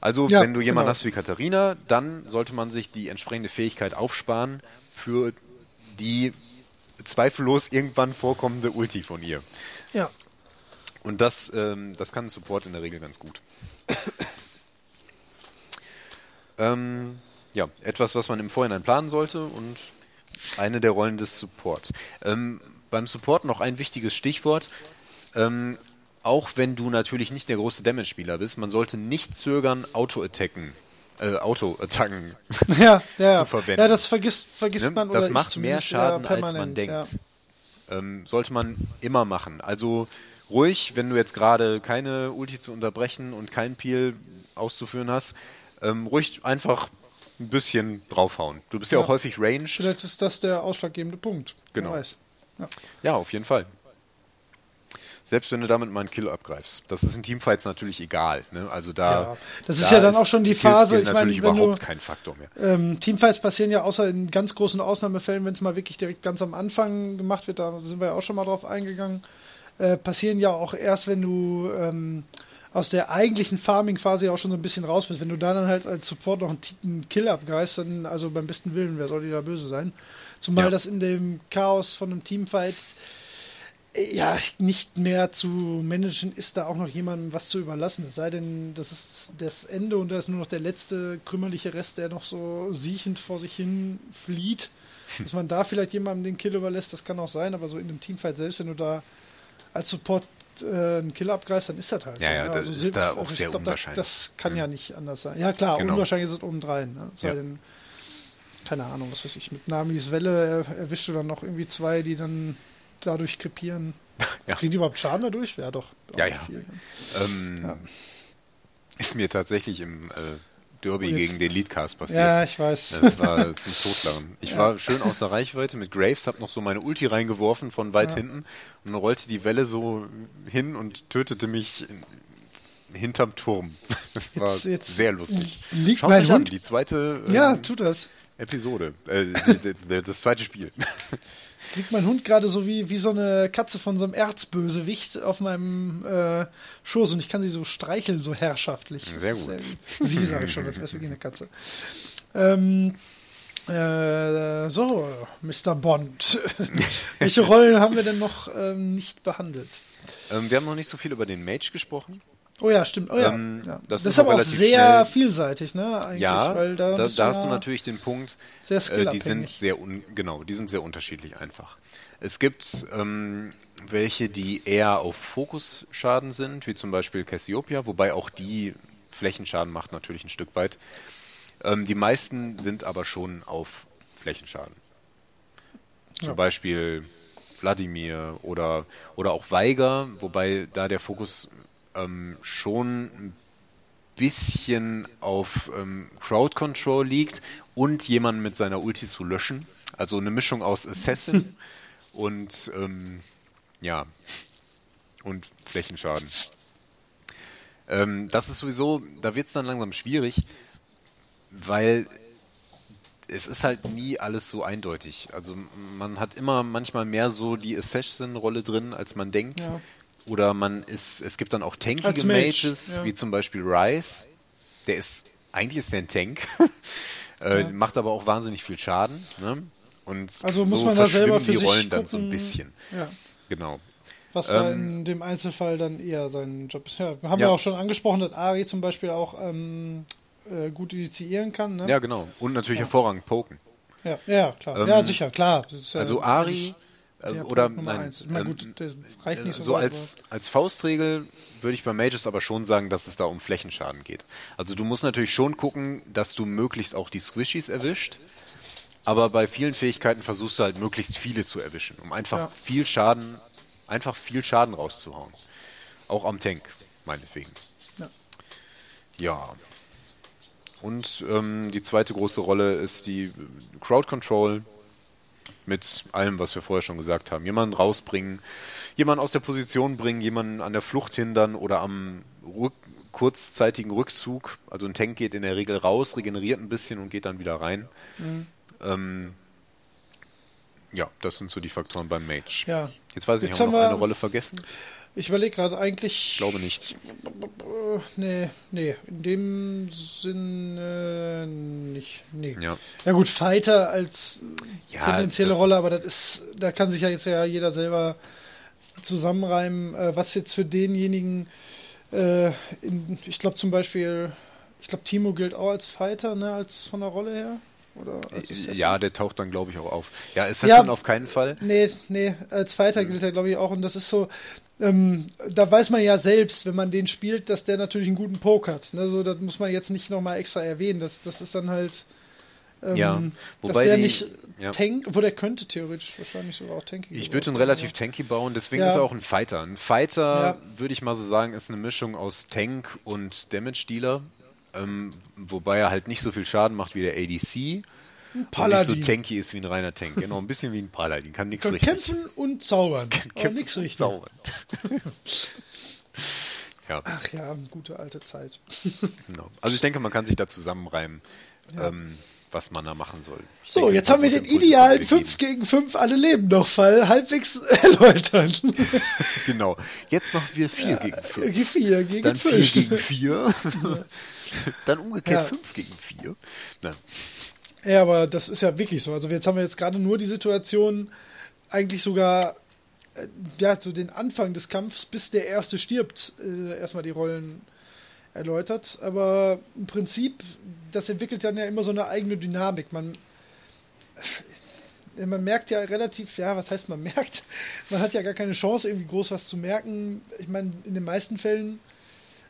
Also, Ja, wenn du jemanden genau. hast wie Katharina, dann sollte man sich die entsprechende Fähigkeit aufsparen für die zweifellos irgendwann vorkommende Ulti von ihr. ja. Und das, ähm, das kann Support in der Regel ganz gut. ähm, ja, etwas, was man im Vorhinein planen sollte und eine der Rollen des Support. Ähm, beim Support noch ein wichtiges Stichwort. Ähm, auch wenn du natürlich nicht der große Damage-Spieler bist, man sollte nicht zögern, Auto-Attacken, äh, Auto-Attacken Ja, ja, zu verwenden. ja, das vergisst, vergisst Ne? man Das macht mehr zumindest Schaden, als man denkt. Ähm, sollte man immer machen. Also ruhig, wenn du jetzt gerade keine Ulti zu unterbrechen und keinen Peel auszuführen hast, ähm, ruhig einfach ein bisschen draufhauen. Du bist ja, auch häufig ranged. Vielleicht ist das der ausschlaggebende Punkt. Genau. Ja, auf jeden Fall. Selbst wenn du damit mal einen Kill abgreifst. Das ist in Teamfights natürlich egal. Ne? Also da, Ja, das ist da ja dann auch schon die Phase, ich meine, natürlich du- überhaupt kein Faktor mehr. Ähm, Teamfights passieren ja außer in ganz großen Ausnahmefällen, wenn es mal wirklich direkt ganz am Anfang gemacht wird, da sind wir ja auch schon mal drauf eingegangen, äh, passieren ja auch erst, wenn du ähm, aus der eigentlichen Farming-Phase ja auch schon so ein bisschen raus bist. Wenn du da dann halt als Support noch einen, einen Kill abgreifst, dann, also beim besten Willen, wer soll dir da böse sein? Zumal Ja. das in dem Chaos von einem Teamfight ja nicht mehr zu managen ist, da auch noch jemandem was zu überlassen. Es sei denn, das ist das Ende und da ist nur noch der letzte krümmerliche Rest, der noch so siechend vor sich hin flieht. Dass man da vielleicht jemandem den Kill überlässt, das kann auch sein, aber so in einem Teamfight selbst, wenn du da als Support äh, einen Kill abgreifst, dann ist das halt Ja, so. ja, ne? das ist da auch ich sehr glaub, unwahrscheinlich. Das, das kann ja nicht anders sein. Ja klar, Genau. unwahrscheinlich ist es obendrein. Ne? Sei Ja. denn, keine Ahnung, was weiß ich, mit Namis Welle er, erwischst du dann noch irgendwie zwei, die dann dadurch krepieren. Ja. Kriegen die überhaupt Schaden dadurch? Ja, doch. Ja, ja. Viel? Ähm, Ja. Ist mir tatsächlich im äh, Derby Und jetzt- gegen den Leadcast passiert. Ja, ich weiß. Das war zum Totlachen. Ich Ja. war schön außer Reichweite mit Graves, hab noch so meine Ulti reingeworfen von weit Ja. hinten und rollte die Welle so hin und tötete mich in, hinterm Turm. Das war Jetzt- jetzt sehr lustig. liegt Schaut euch an, die zweite ähm, Ja, tut das. Episode, äh, das zweite Spiel. Liegt mein Hund gerade so wie, wie so eine Katze von so einem Erzbösewicht auf meinem äh, Schoß und ich kann sie so streicheln, so herrschaftlich. Sehr ist gut. Sie sage ich schon, das wäre wirklich eine Katze. Ähm, äh, so, Mr. Bond. Welche Rollen haben wir denn noch ähm, nicht behandelt? ähm, wir haben noch nicht so viel über den Mage gesprochen. Oh ja, stimmt. Oh ja. Ähm, ja. das Das, ist aber auch sehr schnell. vielseitig, ne? Eigentlich, Ja, weil da, da, da hast du natürlich den Punkt, sehr äh, die sind sehr un, genau, die sind sehr unterschiedlich einfach. Es gibt ähm, welche, die eher auf Fokusschaden sind, wie zum Beispiel Cassiopeia, wobei auch die Flächenschaden macht natürlich ein Stück weit. Ähm, die meisten sind aber schon auf Flächenschaden. Zum Ja. Beispiel Wladimir oder, oder auch Weiger, wobei da der Fokus ähm, schon ein bisschen auf ähm, Crowd Control liegt und jemanden mit seiner Ulti zu löschen. Also eine Mischung aus Assassin und ähm, ja und Flächenschaden. Ähm, das ist sowieso, da wird es dann langsam schwierig, weil es ist halt nie alles so eindeutig. Also man hat immer manchmal mehr so die Assassin-Rolle drin, als man denkt. Ja. Oder man ist, es gibt dann auch tankige Mage, Mages, ja. wie zum Beispiel Ryze. Der ist, eigentlich ist der ein Tank, äh, Ja. macht aber auch wahnsinnig viel Schaden. Ne? Und Also muss so man da selber verschwimmen für die Rollen dann so ein gucken. bisschen. Ja. Genau. Was da Ähm, in dem Einzelfall dann eher sein Job ist. Ja, haben Ja. wir auch schon angesprochen, dass Ari zum Beispiel auch ähm, äh, gut initiieren kann. Ne? Ja, genau. Und natürlich hervorragend poken. ja, ja, klar. Ähm, ja, sicher, klar. Ja Also Ari der oder nein, meine, ähm, gut, das reicht nicht so, so als, als Faustregel würde ich bei Mages aber schon sagen, dass es da um Flächenschaden geht. Also du musst natürlich schon gucken, dass du möglichst auch die Squishies erwischt. Aber bei vielen Fähigkeiten versuchst du halt möglichst viele zu erwischen, um einfach Ja. viel Schaden, einfach viel Schaden rauszuhauen. Auch am Tank, meinetwegen. Ja. Ja. Und ähm, die zweite große Rolle ist die Crowd Control mit allem, was wir vorher schon gesagt haben. Jemanden rausbringen, jemanden aus der Position bringen, jemanden an der Flucht hindern oder am Rück kurzzeitigen Rückzug. Also ein Tank geht in der Regel raus, regeneriert ein bisschen und geht dann wieder rein. Mhm. Ähm, ja, das sind so die Faktoren beim Mage. Ja. Jetzt weiß ich, Jetzt haben wir noch eine Rolle vergessen? Ich überlege gerade eigentlich. Ich glaube nicht. Nee, nee, in dem Sinne nicht. Nee. Ja. ja gut, Fighter als ja, tendenzielle Rolle, aber das ist, da kann sich ja jetzt ja jeder selber zusammenreimen, äh, was jetzt für denjenigen, äh, in, ich glaube zum Beispiel, ich glaube Timo gilt auch als Fighter, ne, als von der Rolle her. Oder ja, der taucht dann, glaube ich, auch auf. Ja, ist das ja, dann auf keinen Fall? Nee, nee, als Fighter gilt er, glaube ich, auch. Und das ist so, ähm, da weiß man ja selbst, wenn man den spielt, dass der natürlich einen guten Poke hat. Ne? So, das muss man jetzt nicht nochmal extra erwähnen. Das, das ist dann halt. Ähm, ja, wobei dass der die, nicht ja. tank, wo der könnte theoretisch wahrscheinlich sogar auch tanky Ich würde ihn relativ tanky bauen, deswegen ja. ist er auch ein Fighter. Ein Fighter, ja. würde ich mal so sagen, ist eine Mischung aus Tank und Damage-Dealer. Ähm, wobei er halt nicht so viel Schaden macht wie der ADC. Ein Paladin. Und nicht so tanky ist wie ein reiner Tank. Genau, ein bisschen wie ein Paladin. Kann nichts richtig. Kämpfen und zaubern. Kämpfen nichts richtig. Zaubern. ja. Ach ja, gute alte Zeit. genau. Also ich denke, man kann sich da zusammenreimen. Ja. Ähm, was man da machen soll. Ich so, denke, jetzt haben wir den idealen 5 gegen 5 alle leben noch Fall halbwegs erläutern. genau. Jetzt machen wir 4 ja, gegen 5. 4 gegen Dann 4 gegen 4. Ja. Dann umgekehrt 5 ja. gegen 4. Nein. Ja, aber das ist ja wirklich so. Also jetzt haben wir jetzt gerade nur die Situation, eigentlich sogar äh, ja, so den Anfang des Kampfs, bis der Erste stirbt, äh, erstmal die Rollen erläutert. Aber im Prinzip, das entwickelt dann ja immer so eine eigene Dynamik. Man, äh, man merkt ja relativ, ja, was heißt man merkt? Man hat ja gar keine Chance, irgendwie groß was zu merken. Ich meine, in den meisten Fällen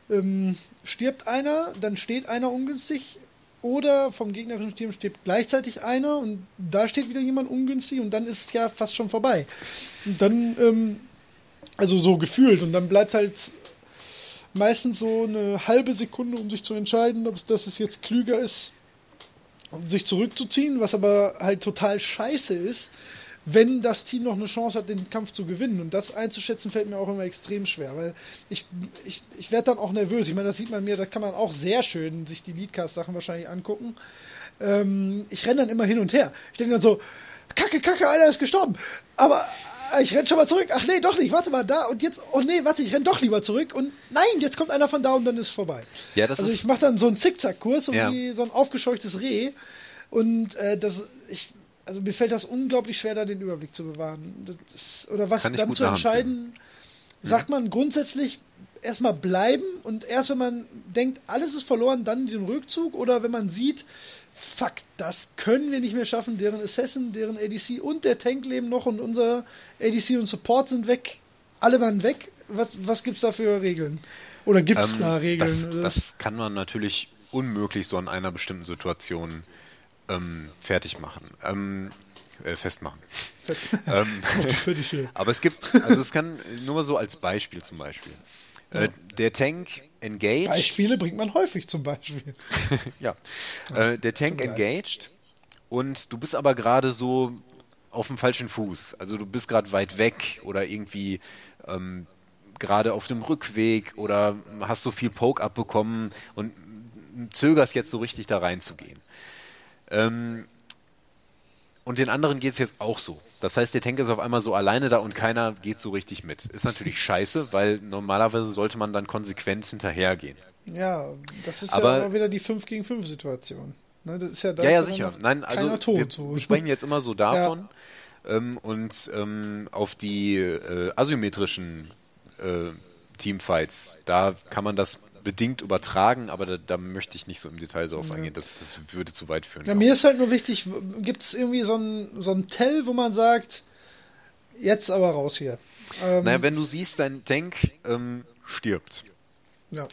ähm, stirbt einer, dann steht einer ungünstig oder vom gegnerischen Team steht gleichzeitig einer und da steht wieder jemand ungünstig und dann ist ja fast schon vorbei. Und dann, ähm, also so gefühlt und dann bleibt halt meistens so eine halbe Sekunde, um sich zu entscheiden, ob das es jetzt klüger ist, sich zurückzuziehen, was aber halt total scheiße ist, wenn das Team noch eine Chance hat, den Kampf zu gewinnen. Und das einzuschätzen fällt mir auch immer extrem schwer, weil ich, ich, ich werde dann auch nervös. Ich meine, das sieht man mir, da kann man auch sehr schön sich die Leadcast-Sachen wahrscheinlich angucken. Ähm, ich renne dann immer hin und her. Ich denke dann so, Kacke, Kacke, einer ist gestorben. Aber äh, ich renne schon mal zurück. Ach nee, doch nicht. Warte mal, da und jetzt. Oh nee, warte, ich renne doch lieber zurück. Und nein, jetzt kommt einer von da und dann ist es vorbei. Ja, das also ist ich mache dann so einen Zickzackkurs, so ja. wie so ein aufgescheuchtes Reh. Und äh, das, ich, also mir fällt das unglaublich schwer, da den Überblick zu bewahren. Ist, oder was dann zu entscheiden, sagt man grundsätzlich erstmal bleiben und erst wenn man denkt, alles ist verloren, dann den Rückzug oder wenn man sieht, fuck, das können wir nicht mehr schaffen, deren Assassin, deren ADC und der Tank leben noch und unser ADC und Support sind weg, alle waren weg. Was, was gibt es da für Regeln? Oder gibt es ähm, da Regeln? Das, das, kann man natürlich unmöglich so in einer bestimmten Situation ähm, fertig machen, ähm, äh, festmachen. ähm, aber es gibt, also es kann nur mal so als Beispiel zum Beispiel. Äh, der Tank engaged. Beispiele bringt man häufig zum Beispiel. ja. Äh, der Tank engaged und du bist aber gerade so auf dem falschen Fuß. Also du bist gerade weit weg oder irgendwie ähm, gerade auf dem Rückweg oder hast so viel Poke abbekommen und zögerst jetzt so richtig da reinzugehen. Ähm, und den anderen geht es jetzt auch so. Das heißt, der Tank ist auf einmal so alleine da und keiner geht so richtig mit. Ist natürlich scheiße, weil normalerweise sollte man dann konsequent hinterhergehen. Ja, das ist aber, ja wieder die 5 gegen 5 Situation. Ne, das ist ja, ja, ja sicher. Nein, also tot, wir so. sprechen jetzt immer so davon. Ja. Ähm, und ähm, auf die äh, asymmetrischen äh, Teamfights, da kann man das bedingt übertragen, aber da, da, möchte ich nicht so im Detail drauf ja. eingehen. Das, das würde zu weit führen. Ja, mir ist halt nur wichtig, gibt es irgendwie so ein, so Tell, wo man sagt, jetzt aber raus hier. Ähm, naja, wenn du siehst, dein Tank ähm, stirbt. Ja.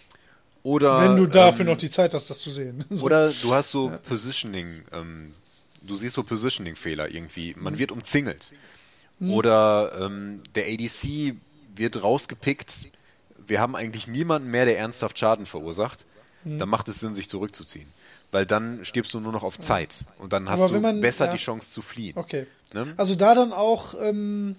Oder, wenn du dafür ähm, noch die Zeit hast, das zu sehen. So. Oder du hast so ja. Positioning, ähm, du siehst so Positioning-Fehler irgendwie. Man mhm. wird umzingelt. Mhm. Oder ähm, der ADC wird rausgepickt wir haben eigentlich niemanden mehr, der ernsthaft Schaden verursacht. mhm. dann macht es Sinn, sich zurückzuziehen. Weil dann stirbst du nur noch auf Zeit und dann hast du man- besser ja. die Chance zu fliehen. Okay. Ne? Also da dann auch, ähm,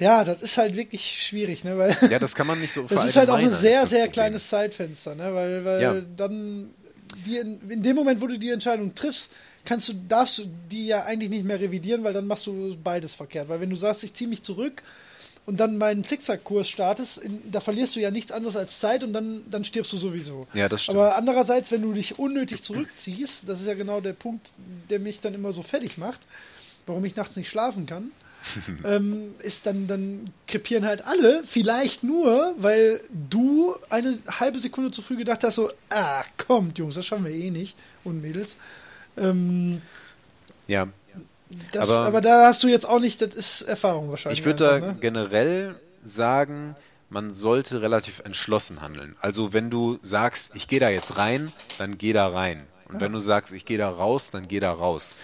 ja, das ist halt wirklich schwierig, ne? Weil Ja, das kann man nicht so das ist halt auch ein sehr, sehr kleines Zeitfenster, ne? Weil, weil Ja. dann die in, in dem Moment, wo du die Entscheidung triffst, kannst du, darfst du die ja eigentlich nicht mehr revidieren, weil dann machst du beides verkehrt. Weil wenn du sagst, ich ziehe mich zurück und dann meinen Zickzackkurs startest, in, da verlierst du ja nichts anderes als Zeit und dann, dann stirbst du sowieso. Ja, das stimmt. Aber andererseits, wenn du dich unnötig zurückziehst, das ist ja genau der Punkt, der mich dann immer so fertig macht, warum ich nachts nicht schlafen kann, ähm, ist dann, dann krepieren halt alle, vielleicht nur, weil du eine halbe Sekunde zu früh gedacht hast, so, ah, kommt, Jungs, das schaffen wir eh nicht und Mädels. Ähm, Ja, das, Aber- aber, da hast du jetzt auch nicht, das ist Erfahrung wahrscheinlich. Ich würde da ne? generell sagen, man sollte relativ entschlossen handeln. Also wenn du sagst, ich gehe da jetzt rein, dann geh da rein. Und wenn du sagst, ich gehe da raus, dann geh da raus.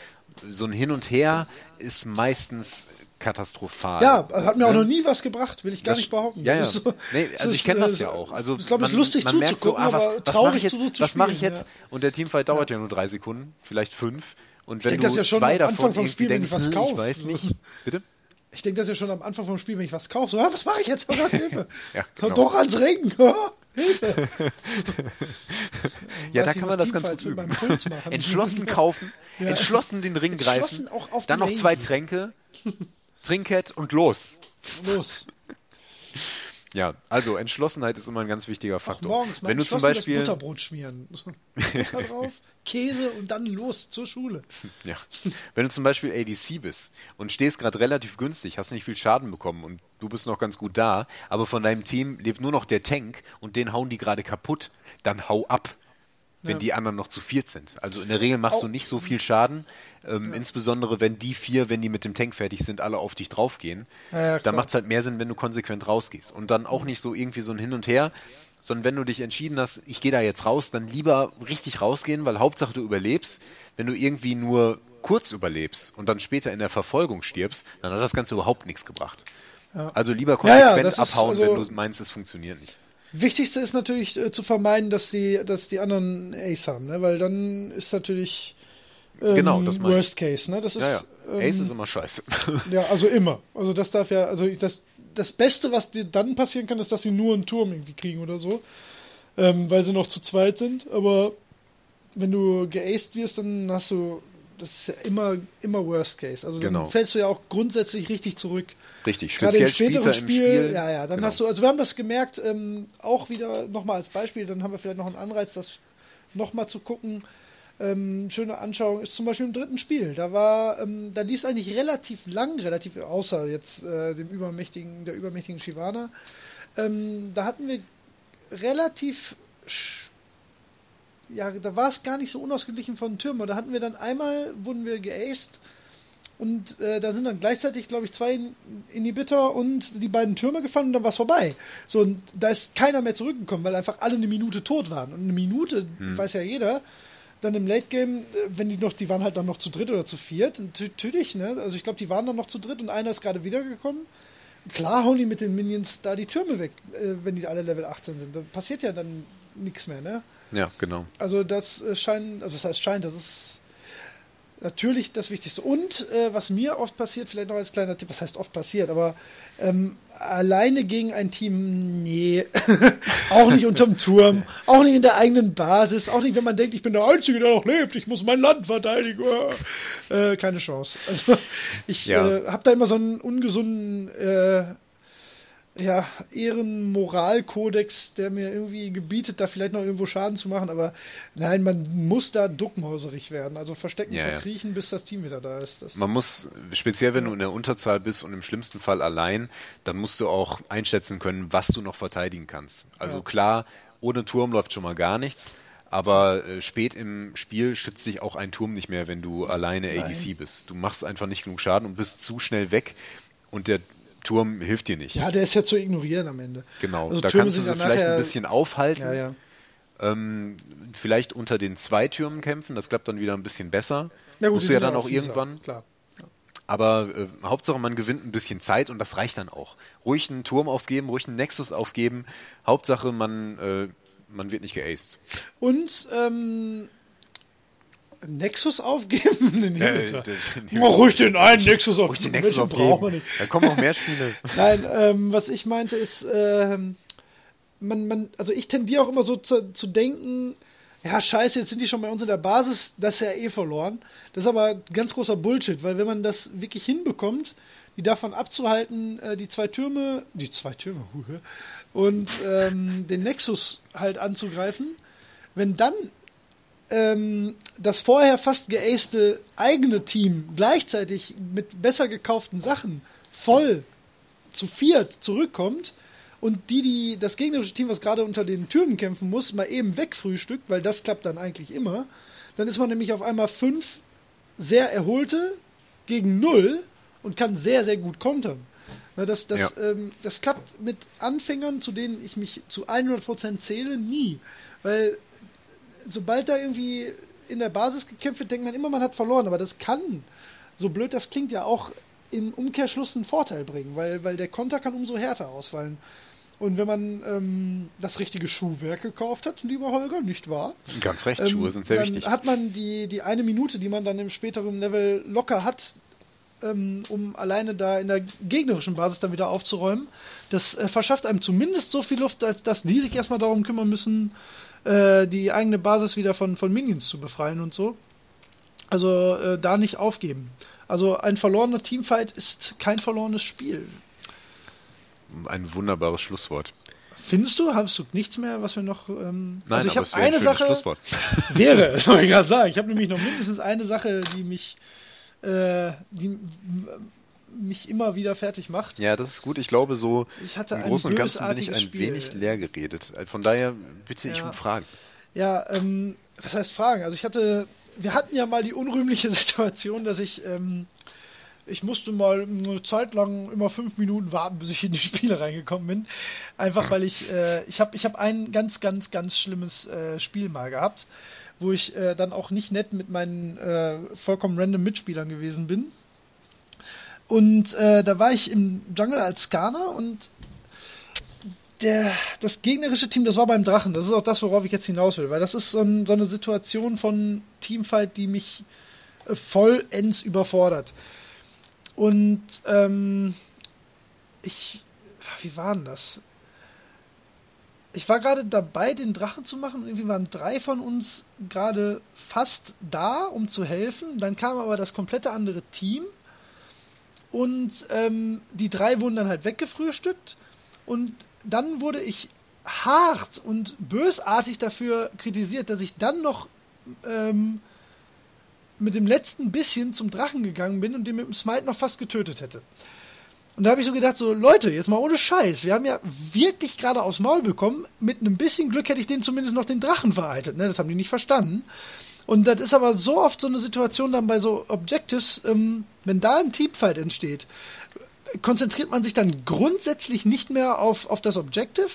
So ein Hin und Her ist meistens katastrophal. Ja, hat mir auch Ne? noch nie was gebracht, will ich gar Das- nicht behaupten. Ja, ja. So- nee, also ist, ich kenne das äh, ja auch. Also ich glaube, es ist lustig man merkt so, zuzugucken, ah, was, aber was mache ich jetzt? was mache ich jetzt? ja. Und der Teamfight dauert ja. nur drei Sekunden, vielleicht fünf. Und wenn du ja schon zwei davon irgendwie Spiel, ich denkst, hm, ich kauf. weiß nicht. Bitte? Ich denke das ja schon am Anfang vom Spiel, wenn ich was kaufe. So, ah, was mache ich jetzt? Oh Gott, Hilfe. Ja, Komm genau. doch ans Ring. Oh, Hilfe. Ja, da kann man das ganz gut üben. Entschlossen kaufen, Ja. entschlossen den Ring Entschlossen greifen, dann noch zwei. Tränke, Trinkett und los. Los. Ja, also Entschlossenheit ist immer ein ganz wichtiger Auch Faktor. morgens mal Wenn du zum Beispiel, Butterbrot schmieren. Drauf, Käse und dann los zur Schule. ja, wenn du zum Beispiel ADC bist und stehst gerade relativ günstig, hast nicht viel Schaden bekommen und du bist noch ganz gut da, aber von deinem Team lebt nur noch der Tank und den hauen die gerade kaputt, dann hau ab. Wenn Ja. die anderen noch zu viert sind. Also in der Regel machst du Au- nicht so viel Schaden, ähm, insbesondere wenn die vier, wenn die mit dem Tank fertig sind, alle auf dich draufgehen. Ja, ja, dann macht es halt mehr Sinn, wenn du konsequent rausgehst. Und dann auch nicht so irgendwie so ein Hin und Her, sondern wenn du dich entschieden hast, ich gehe da jetzt raus, dann lieber richtig rausgehen, weil Hauptsache du überlebst. Wenn du irgendwie nur kurz überlebst und dann später in der Verfolgung stirbst, dann hat das Ganze überhaupt nichts gebracht. Also lieber Ja, ja, konsequent abhauen, also- wenn du meinst, es funktioniert nicht. Wichtigste ist natürlich äh, zu vermeiden, dass die, dass die anderen Ace haben, ne? weil dann ist natürlich ähm, Genau, das meine ich. Worst Case. Ne? Das ist, Ja, ja. ähm, Ace ist immer scheiße. Ja, also immer. Also das darf ja, also das, das Beste, was dir dann passieren kann, ist, dass sie nur einen Turm irgendwie kriegen oder so. Ähm, weil sie noch zu zweit sind. Aber wenn du geaced wirst, dann hast du, das ist ja immer, immer Worst Case. Also Genau. dann fällst du ja auch grundsätzlich richtig zurück. Richtig, Gerade speziell im späteren später im Spiel, Spiel. ja, ja, dann Genau. hast du, also wir haben das gemerkt, ähm, auch wieder nochmal als Beispiel, dann haben wir vielleicht noch einen Anreiz, das nochmal zu gucken. Ähm, schöne Anschauung ist zum Beispiel im dritten Spiel. Da war, ähm, da lief es eigentlich relativ lang, relativ, außer jetzt äh, dem übermächtigen, der übermächtigen Shivana. Ähm, da hatten wir relativ, sch- ja, da war es gar nicht so unausgeglichen von Türmen. Da hatten wir dann einmal, wurden wir geaced und äh, da sind dann gleichzeitig, glaube ich, zwei In- Inhibitor und die beiden Türme gefallen und dann war es vorbei. So, und da ist keiner mehr zurückgekommen, weil einfach alle eine Minute tot waren. Und eine Minute, weiß ja jeder, dann im Late Game, äh, wenn die noch, die waren halt dann noch zu dritt oder zu viert, natürlich, ne? Also ich glaube, die waren dann noch zu dritt und einer ist gerade wiedergekommen. Klar hauen die mit den Minions da die Türme weg, äh, wenn die alle Level 18 sind. Da passiert ja dann nichts mehr, ne? Ja, genau. Also das äh, scheint, also das heißt scheint, das ist natürlich das Wichtigste. Und äh, was mir oft passiert, vielleicht noch als kleiner Tipp, was heißt oft passiert, aber ähm, alleine gegen ein Team, nee, auch nicht unterm Turm, auch nicht in der eigenen Basis, auch nicht, wenn man denkt, ich bin der Einzige, der noch lebt, ich muss mein Land verteidigen. Äh, keine Chance. Also ich Ja. äh, habe da immer so einen ungesunden äh, ja, Ehrenmoralkodex, der mir irgendwie gebietet, da vielleicht noch irgendwo Schaden zu machen, aber nein, man muss da duckmäuserig werden. Also verstecken, Ja, ja. verkriechen, bis das Team wieder da ist. Das, Man muss, speziell wenn du in der Unterzahl bist und im schlimmsten Fall allein, dann musst du auch einschätzen können, was du noch verteidigen kannst. Also Ja. klar, ohne Turm läuft schon mal gar nichts, aber äh, spät im Spiel schützt sich auch ein Turm nicht mehr, wenn du alleine ADC bist. Du machst einfach nicht genug Schaden und bist zu schnell weg und der Turm hilft dir nicht. ja, der ist ja zu ignorieren am Ende. Genau, Also da Türme kannst du sie vielleicht ein bisschen aufhalten. Ja, ja. Ähm, vielleicht unter den zwei Türmen kämpfen, das klappt dann wieder ein bisschen besser. Ja, gut, Musst du ja dann auch irgendwann. Klar. Aber äh, Hauptsache, man gewinnt ein bisschen Zeit und das reicht dann auch. Ruhig einen Turm aufgeben, ruhig einen Nexus aufgeben. Hauptsache, man, äh, man wird nicht geaced. Und ähm, Nexus aufgeben? Nee, Äh, Mach ruhig den einen Nexus auf. Ruhig den Nexus aufgeben. nicht. Da kommen noch mehr Spiele. Nein, ähm, was ich meinte ist, ähm, man, man, also ich tendiere auch immer so zu, zu denken, ja, scheiße, jetzt sind die schon bei uns in der Basis, das ist ja eh verloren. Das ist aber ganz großer Bullshit, weil wenn man das wirklich hinbekommt, die davon abzuhalten, äh, die zwei Türme, die zwei Türme, huhe, und ähm, den Nexus halt anzugreifen, wenn dann ähm, das vorher fast geacete eigene Team gleichzeitig mit besser gekauften Sachen voll zu viert zurückkommt und die, die das gegnerische Team, was gerade unter den Türmen kämpfen muss, mal eben wegfrühstückt, weil das klappt dann eigentlich immer, dann ist man nämlich auf einmal fünf sehr erholte gegen null und kann sehr, sehr gut kontern. Na, das, das, Ja. ähm, das klappt mit Anfängern, zu denen ich mich zu 100% zähle, nie. Weil sobald da irgendwie in der Basis gekämpft wird, denkt man immer, man hat verloren. Aber das kann, so blöd das klingt, ja auch im Umkehrschluss einen Vorteil bringen, weil, weil der Konter kann umso härter ausfallen. Und wenn man ähm, das richtige Schuhwerk gekauft hat, lieber Holger, nicht wahr? Ganz recht, Ähm, Schuhe sind sehr dann wichtig. hat man die, die eine Minute, die man dann im späteren Level locker hat, ähm, um alleine da in der gegnerischen Basis dann wieder aufzuräumen. Das äh, verschafft einem zumindest so viel Luft, als dass die sich erstmal darum kümmern müssen, äh, die eigene Basis wieder von, von Minions zu befreien und so. Also äh, da nicht aufgeben. Also ein verlorener Teamfight ist kein verlorenes Spiel. Ein wunderbares Schlusswort. Findest du? Hast du nichts mehr, was wir noch. Ähm, Nein, also ich habe ein eine schönes Sache. Schlusswort. Wäre, das wollte ich gerade sagen. Ich habe nämlich noch mindestens eine Sache, die mich, äh, die mich immer wieder fertig macht. Ja, das ist gut. Ich glaube, so Ich hatte im Großen und Ganzen bin ich ein Spiel. wenig leer geredet. Von daher bitte ich Ja. um Fragen. Ja, ähm, was heißt Fragen? Also ich hatte, wir hatten ja mal die unrühmliche Situation, dass ich, ähm, ich musste mal eine Zeit lang immer fünf Minuten warten, bis ich in die Spiele reingekommen bin. Einfach weil ich, äh, ich habe ich hab ein ganz, ganz, ganz schlimmes äh, Spiel mal gehabt, wo ich äh, dann auch nicht nett mit meinen äh, vollkommen random Mitspielern gewesen bin. Und äh, da war ich im Jungle als Skana und der, das gegnerische Team, das war beim Drachen. Das ist auch das, worauf ich jetzt hinaus will, weil das ist so, ein, so eine Situation von Teamfight, die mich äh, vollends überfordert. Und ähm, ich, wie war denn das? Ich war gerade dabei, den Drachen zu machen. Irgendwie waren drei von uns gerade fast da, um zu helfen. Dann kam aber das komplette andere Team. Und ähm, die drei wurden dann halt weggefrühstückt. Und dann wurde ich hart und bösartig dafür kritisiert, dass ich dann noch ähm, mit dem letzten bisschen zum Drachen gegangen bin und den mit dem Smite noch fast getötet hätte. Und da habe ich so gedacht, so Leute, jetzt mal ohne Scheiß, wir haben ja wirklich gerade aufs Maul bekommen. Mit einem bisschen Glück hätte ich denen zumindest noch den Drachen vereitet. Ne? Das haben die nicht verstanden. Und das ist aber so oft so eine Situation dann bei so Objectives, ähm, wenn da ein Teamfight entsteht, konzentriert man sich dann grundsätzlich nicht mehr auf, auf das Objective,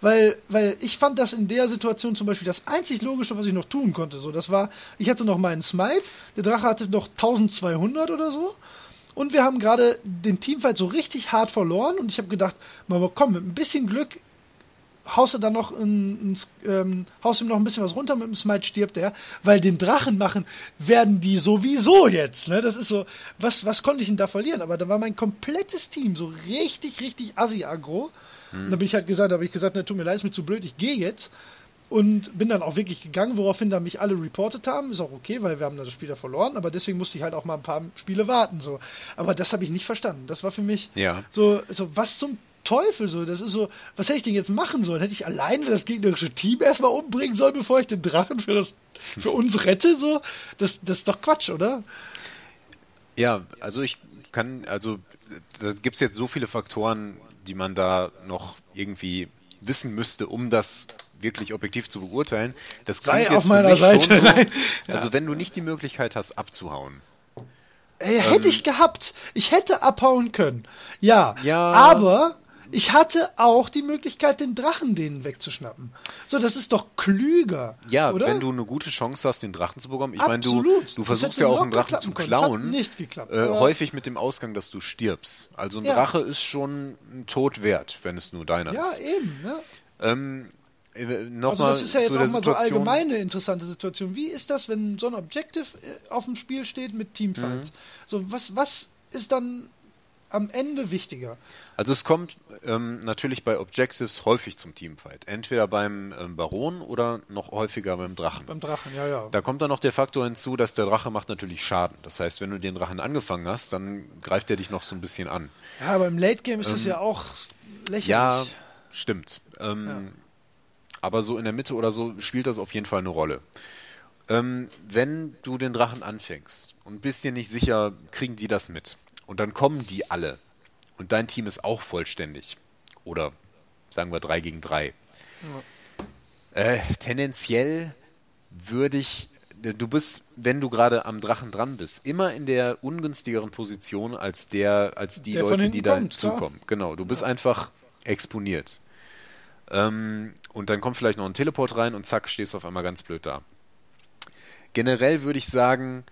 weil, weil ich fand das in der Situation zum Beispiel das einzig Logische, was ich noch tun konnte. So, das war, ich hatte noch meinen Smite, der Drache hatte noch 1200 oder so. Und wir haben gerade den Teamfight so richtig hart verloren und ich habe gedacht, mal komm, mit ein bisschen Glück haust du dann noch ein, ein, ähm, haust ihm noch ein bisschen was runter, mit dem Smite stirbt er, weil den Drachen machen werden die sowieso jetzt. Ne? Das ist so, was, was konnte ich denn da verlieren? Aber da war mein komplettes Team so richtig, richtig assi-aggro. Und da bin ich halt gesagt, da habe ich gesagt, ne, tut mir leid, ist mir zu blöd, ich gehe jetzt. Und bin dann auch wirklich gegangen, woraufhin da mich alle reportet haben. Ist auch okay, weil wir haben da das Spiel ja verloren, aber deswegen musste ich halt auch mal ein paar Spiele warten. So. Aber das habe ich nicht verstanden. Das war für mich Ja. so, so, was zum Teufel so? Das ist so, was hätte ich denn jetzt machen sollen? Hätte ich alleine das gegnerische Team erstmal umbringen sollen, bevor ich den Drachen für, das, für uns rette? So? Das, das ist doch Quatsch, oder? Ja, also ich kann, also da gibt es jetzt so viele Faktoren, die man da noch irgendwie wissen müsste, um das wirklich objektiv zu beurteilen. Das Sei auf meiner Seite. So. Also wenn du nicht die Möglichkeit hast, abzuhauen. Ey, hätte ich gehabt. Ich hätte abhauen können. Ja. Ja. Aber ich hatte auch die Möglichkeit, den Drachen denen wegzuschnappen. So, das ist doch klüger. Ja, oder? wenn du eine gute Chance hast, den Drachen zu bekommen. Ich meine, du, du versuchst ja auch einen Drachen zu klauen. nicht geklappt, Äh, häufig mit dem Ausgang, dass du stirbst. Also ein Ja. Drache ist schon ein Tod wert, wenn es nur deiner ja, ist. eben. Ja. Ähm, äh, also das ist ja jetzt auch mal so Situation. allgemeine interessante Situation. Wie ist das, wenn so ein Objective äh, auf dem Spiel steht mit Teamfights? Mhm. So, was, was ist dann am Ende wichtiger? Also es kommt ähm, natürlich bei Objectives häufig zum Teamfight. Entweder beim ähm, Baron oder noch häufiger beim Drachen. Beim Drachen, ja, ja. Da kommt dann noch der Faktor hinzu, dass der Drache macht natürlich Schaden. Das heißt, wenn du den Drachen angefangen hast, dann greift er dich noch so ein bisschen an. Ja, aber im Late Game ist das ja auch lächerlich. Ähm, Ja, stimmt. Ähm, Aber so in der Mitte oder so spielt das auf jeden Fall eine Rolle. Ähm, wenn du den Drachen anfängst und bist dir nicht sicher, kriegen die das mit. Und dann kommen die alle. Und dein Team ist auch vollständig. Oder sagen wir 3 gegen 3. Äh, tendenziell würde ich, du bist, wenn du gerade am Drachen dran bist, immer in der ungünstigeren Position als der, als die Der Leute, die da kommt, zukommen. Genau, du bist einfach exponiert. Ähm, und dann kommt vielleicht noch ein Teleport rein und zack, stehst du auf einmal ganz blöd da. Generell würde ich sagen,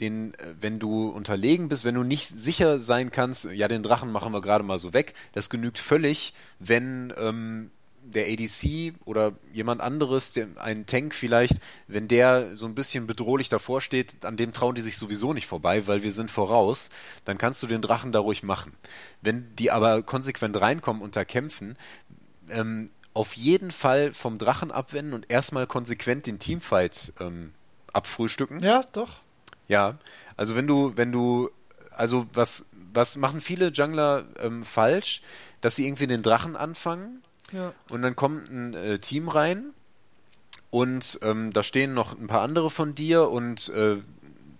den, äh, wenn du unterlegen bist, wenn du nicht sicher sein kannst, ja, den Drachen machen wir gerade mal so weg, das genügt völlig, wenn ähm, der ADC oder jemand anderes, der, ein Tank vielleicht, wenn der so ein bisschen bedrohlich davor steht, an dem trauen die sich sowieso nicht vorbei, weil wir sind voraus, dann kannst du den Drachen da ruhig machen. Wenn die aber konsequent reinkommen und da kämpfen, ähm, auf jeden Fall vom Drachen abwenden und erstmal konsequent den Teamfight ähm, abfrühstücken. Ja, doch. Ja, also wenn du, wenn du, also was, was machen viele Jungler ähm, falsch, dass sie irgendwie den Drachen anfangen Ja. und dann kommt ein äh, Team rein und ähm, da stehen noch ein paar andere von dir und äh,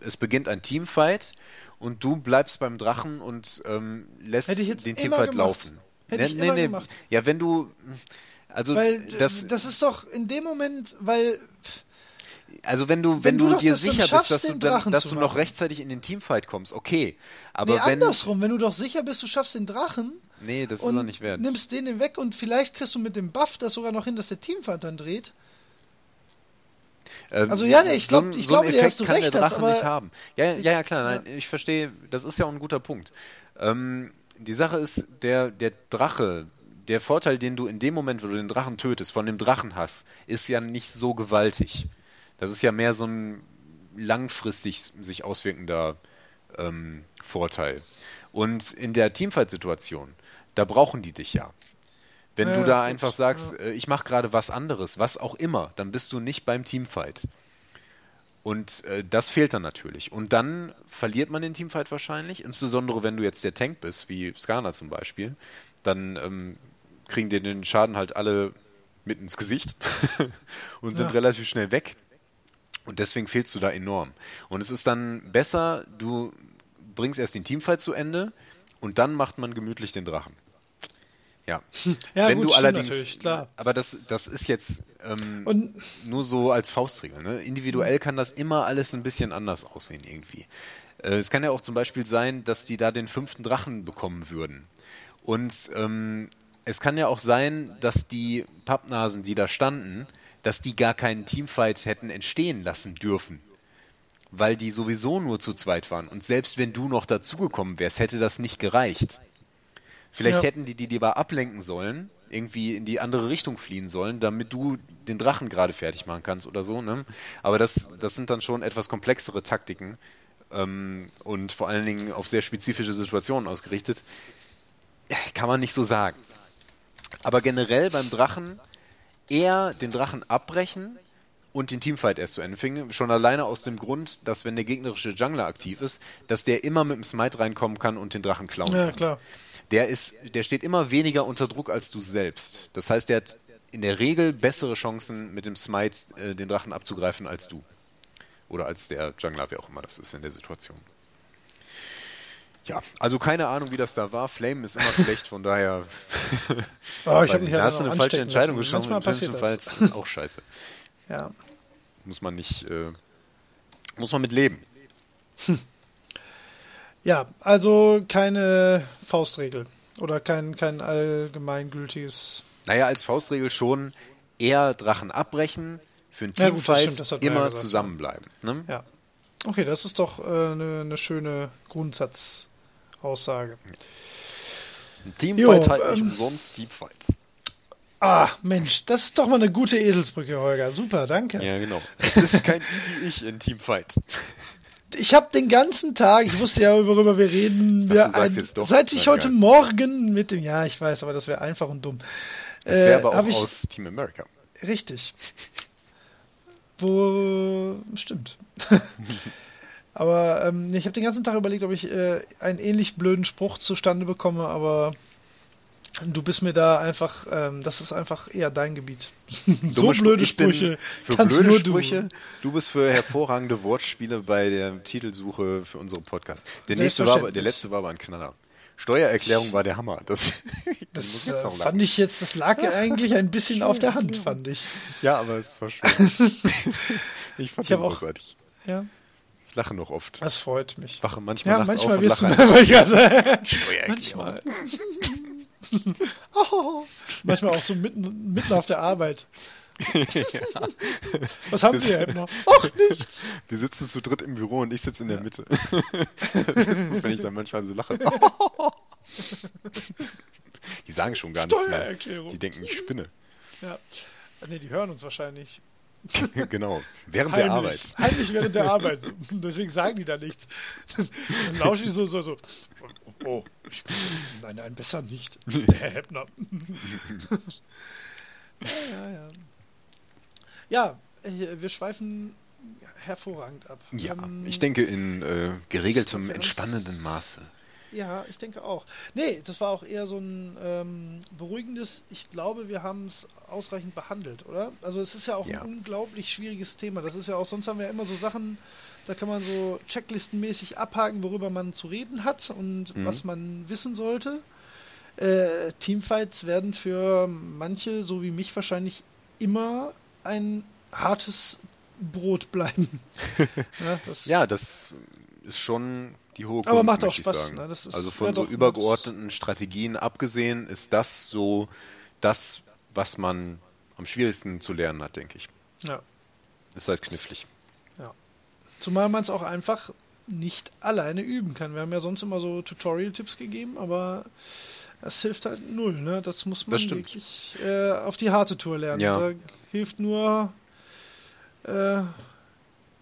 es beginnt ein Teamfight und du bleibst beim Drachen und ähm, lässt Hätte ich jetzt den immer Teamfight gemacht. laufen. Hätte ich immer gemacht. Ja, wenn du, also Weil das, das ist doch in dem Moment, weil Also wenn du, wenn, Wenn du dir sicher bist, dass du, dann, dass du noch rechtzeitig in den Teamfight kommst, okay. Aber nee, wenn. andersrum, wenn du doch sicher bist, du schaffst den Drachen Nee, das ist doch nicht wert. nimmst den weg und vielleicht kriegst du mit dem Buff das sogar noch hin, dass der Teamfight dann dreht. Ähm, Also ja, nee, ich so glaub- ich so einen glaube dir, Effekt dass du kann recht der hast, Drache aber- nicht haben. Ja, ja, ja, ja klar, nein, ich verstehe, das ist ja auch ein guter Punkt. Ähm, die Sache ist, der, der Drache, der Vorteil, den du in dem Moment, wo du den Drachen tötest, von dem Drachen hast, ist ja nicht so gewaltig. Das ist ja mehr so ein langfristig sich auswirkender ähm, Vorteil. Und in der Teamfight-Situation, da brauchen die dich ja. Wenn Ja, du da einfach sagst, äh, ich mache gerade was anderes, was auch immer, dann bist du nicht beim Teamfight. Und äh, das fehlt dann natürlich. Und dann verliert man den Teamfight wahrscheinlich, insbesondere wenn du jetzt der Tank bist, wie Skana zum Beispiel, dann ähm, kriegen dir den Schaden halt alle mit ins Gesicht und sind Ja. relativ schnell weg. Und deswegen fehlst du da enorm. Und es ist dann besser, du bringst erst den Teamfight zu Ende und dann macht man gemütlich den Drachen. Ja. Ja, Wenn gut, du allerdings, aber das, das ist jetzt ähm, Und nur so als Faustregel. Ne? Individuell kann das immer alles ein bisschen anders aussehen irgendwie. Äh, es kann ja auch zum Beispiel sein, dass die da den fünften Drachen bekommen würden. Und ähm, es kann ja auch sein, dass die Pappnasen, die da standen, dass die gar keinen Teamfight hätten entstehen lassen dürfen. Weil die sowieso nur zu zweit waren. Und selbst wenn du noch dazugekommen wärst, hätte das nicht gereicht. Vielleicht Ja. hätten die die lieber ablenken sollen, irgendwie in die andere Richtung fliehen sollen, damit du den Drachen gerade fertig machen kannst oder so. Ne? Aber das, das sind dann schon etwas komplexere Taktiken ähm, und vor allen Dingen auf sehr spezifische Situationen ausgerichtet. Kann man nicht so sagen. Aber generell beim Drachen eher den Drachen abbrechen und den Teamfight erst zu Ende bringen. Schon alleine aus dem Grund, dass wenn der gegnerische Jungler aktiv ist, dass der immer mit dem Smite reinkommen kann und den Drachen klauen ja, kann. klar. Der ist, der steht immer weniger unter Druck als du selbst. Das heißt, der hat in der Regel bessere Chancen, mit dem Smite äh, den Drachen abzugreifen als du. Oder als der Jungler, wer auch immer das ist in der Situation. Ja, also keine Ahnung, wie das da war. Flame ist immer schlecht, von daher. Oh, ich habe mich da halt hast du eine falsche Entscheidung lassen. geschossen. Manchmal Im passiert schlimmsten Fall das. ist auch scheiße. Ja. Muss man nicht, äh, muss man mit leben. ja, also keine Faustregel oder kein, kein allgemeingültiges. Naja, als Faustregel schon eher Drachen abbrechen, für das Teamfight ja immer zusammenbleiben. Ne? Ja. Okay, das ist doch äh, eine, eine schöne Grundsatzaussage. Ein Teamfight Jo, halt nicht ähm, umsonst Teamfight. Ah, Mensch, das ist doch mal eine gute Eselsbrücke, Holger. Super, danke. Ja, genau. Es ist kein I wie ich in Teamfight. Ich habe den ganzen Tag, ich wusste ja, worüber wir reden, wir ein, doch. seit ich heute egal. Morgen mit dem, ja, ich weiß, aber das wäre einfach und dumm. Es wäre Äh, aber auch ich, aus Team America. Richtig. Wo, stimmt. aber ähm, ich habe den ganzen Tag überlegt, ob ich äh, einen ähnlich blöden Spruch zustande bekomme, aber du bist mir da einfach, ähm, das ist einfach eher dein Gebiet. so blöde ich bin Sprüche Für kannst blöde nur Sprüche. du. Du. bist für hervorragende Wortspiele bei der Titelsuche für unseren Podcast. Der nächste war, aber- der letzte war aber ein Knaller. Steuererklärung war der Hammer. Das, das muss Das jetzt äh, auch fand ich jetzt, das lag ja eigentlich ein bisschen auf der Hand, fand ich. Ja, aber es war schön. ich fand Ich den auch- großartig. Ja, Ich lache noch oft. das freut mich. Wache manchmal Ja, nachts manchmal auf und lache. Steuererklärung. Manchmal. oh, manchmal auch so mitten, mitten auf der Arbeit. Was haben Sie, Herr Hebner? Ach, nichts. Wir sitzen zu dritt im Büro und ich sitze in der Mitte. das ist gut, wenn ich dann manchmal so lache. Die sagen schon gar nichts mehr. Die denken, ich spinne. Ja. Nee, die hören uns wahrscheinlich. genau. Während der Arbeit. Heimlich, heimlich während der Arbeit. Deswegen sagen die da nichts. Dann lauschen die so, so, so. Oh, ich, nein, nein, besser nicht. Der Herr Heppner. ja, ja, ja. Ja, äh, wir schweifen hervorragend ab. Ja, Ähm, ich denke in äh, geregeltem, entspannenden Maße. Ja, ich denke auch. Nee, das war auch eher so ein ähm, beruhigendes, ich glaube, wir haben es ausreichend behandelt, oder? Also es ist ja auch Ja. ein unglaublich schwieriges Thema. Das ist ja auch, sonst haben wir ja immer so Sachen, da kann man so checklistenmäßig abhaken, worüber man zu reden hat und Mhm. was man wissen sollte. Äh, Teamfights werden für manche, so wie mich wahrscheinlich, immer ein hartes Brot bleiben. ja, das, Ja, das ist schon die hohe Kunst, Aber macht auch Spaß, sagen. ne? Ist- also von ja, so doch, übergeordneten Strategien abgesehen, ist das so das, was man am schwierigsten zu lernen hat, denke ich. ja. Ist halt knifflig. Zumal man es auch einfach nicht alleine üben kann. Wir haben ja sonst immer so Tutorial-Tipps gegeben, aber das hilft halt null. Ne? Das muss man Das wirklich äh, auf die harte Tour lernen. Ja. Da hilft nur äh,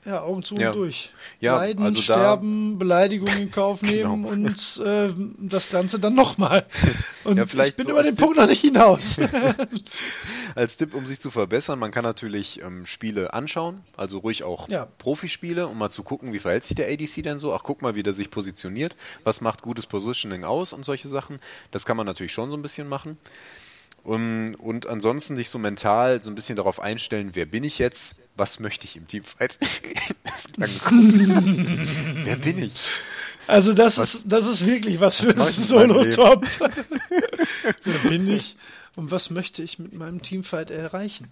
ja, Augen zu Ja. und durch. Ja, Leiden, also sterben, Beleidigungen in Kauf nehmen Genau. und äh, das Ganze dann nochmal. Und Ja, vielleicht ich bin so über den Tipp- Punkt noch nicht hinaus. Als Tipp, um sich zu verbessern, man kann natürlich ähm, Spiele anschauen, also ruhig auch Ja. Profispiele, um mal zu gucken, wie verhält sich der ADC denn so. Ach, guck mal, wie der sich positioniert, was macht gutes Positioning aus und solche Sachen. Das kann man natürlich schon so ein bisschen machen. Um, und ansonsten sich so mental so ein bisschen darauf einstellen, wer bin ich jetzt, was möchte ich im Teamfight. das klang gut. wer bin ich? Also das Was- ist das ist wirklich was was für Leben? Solo-Top. Wer bin ich und was möchte ich mit meinem Teamfight erreichen?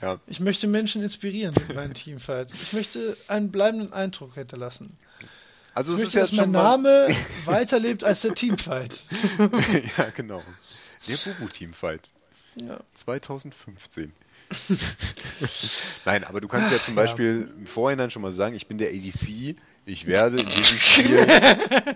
Ja, Ich möchte Menschen inspirieren mit meinen Teamfights. Ich möchte einen bleibenden Eindruck hinterlassen. also Ich es ist möchte, ja dass mein Name weiterlebt als der Teamfight. ja, genau. Der Bubu-Teamfight. Ja. 2015. Nein, aber du kannst ja zum Beispiel im Vorhinein schon mal sagen, ich bin der ADC, ich werde in diesem Spiel,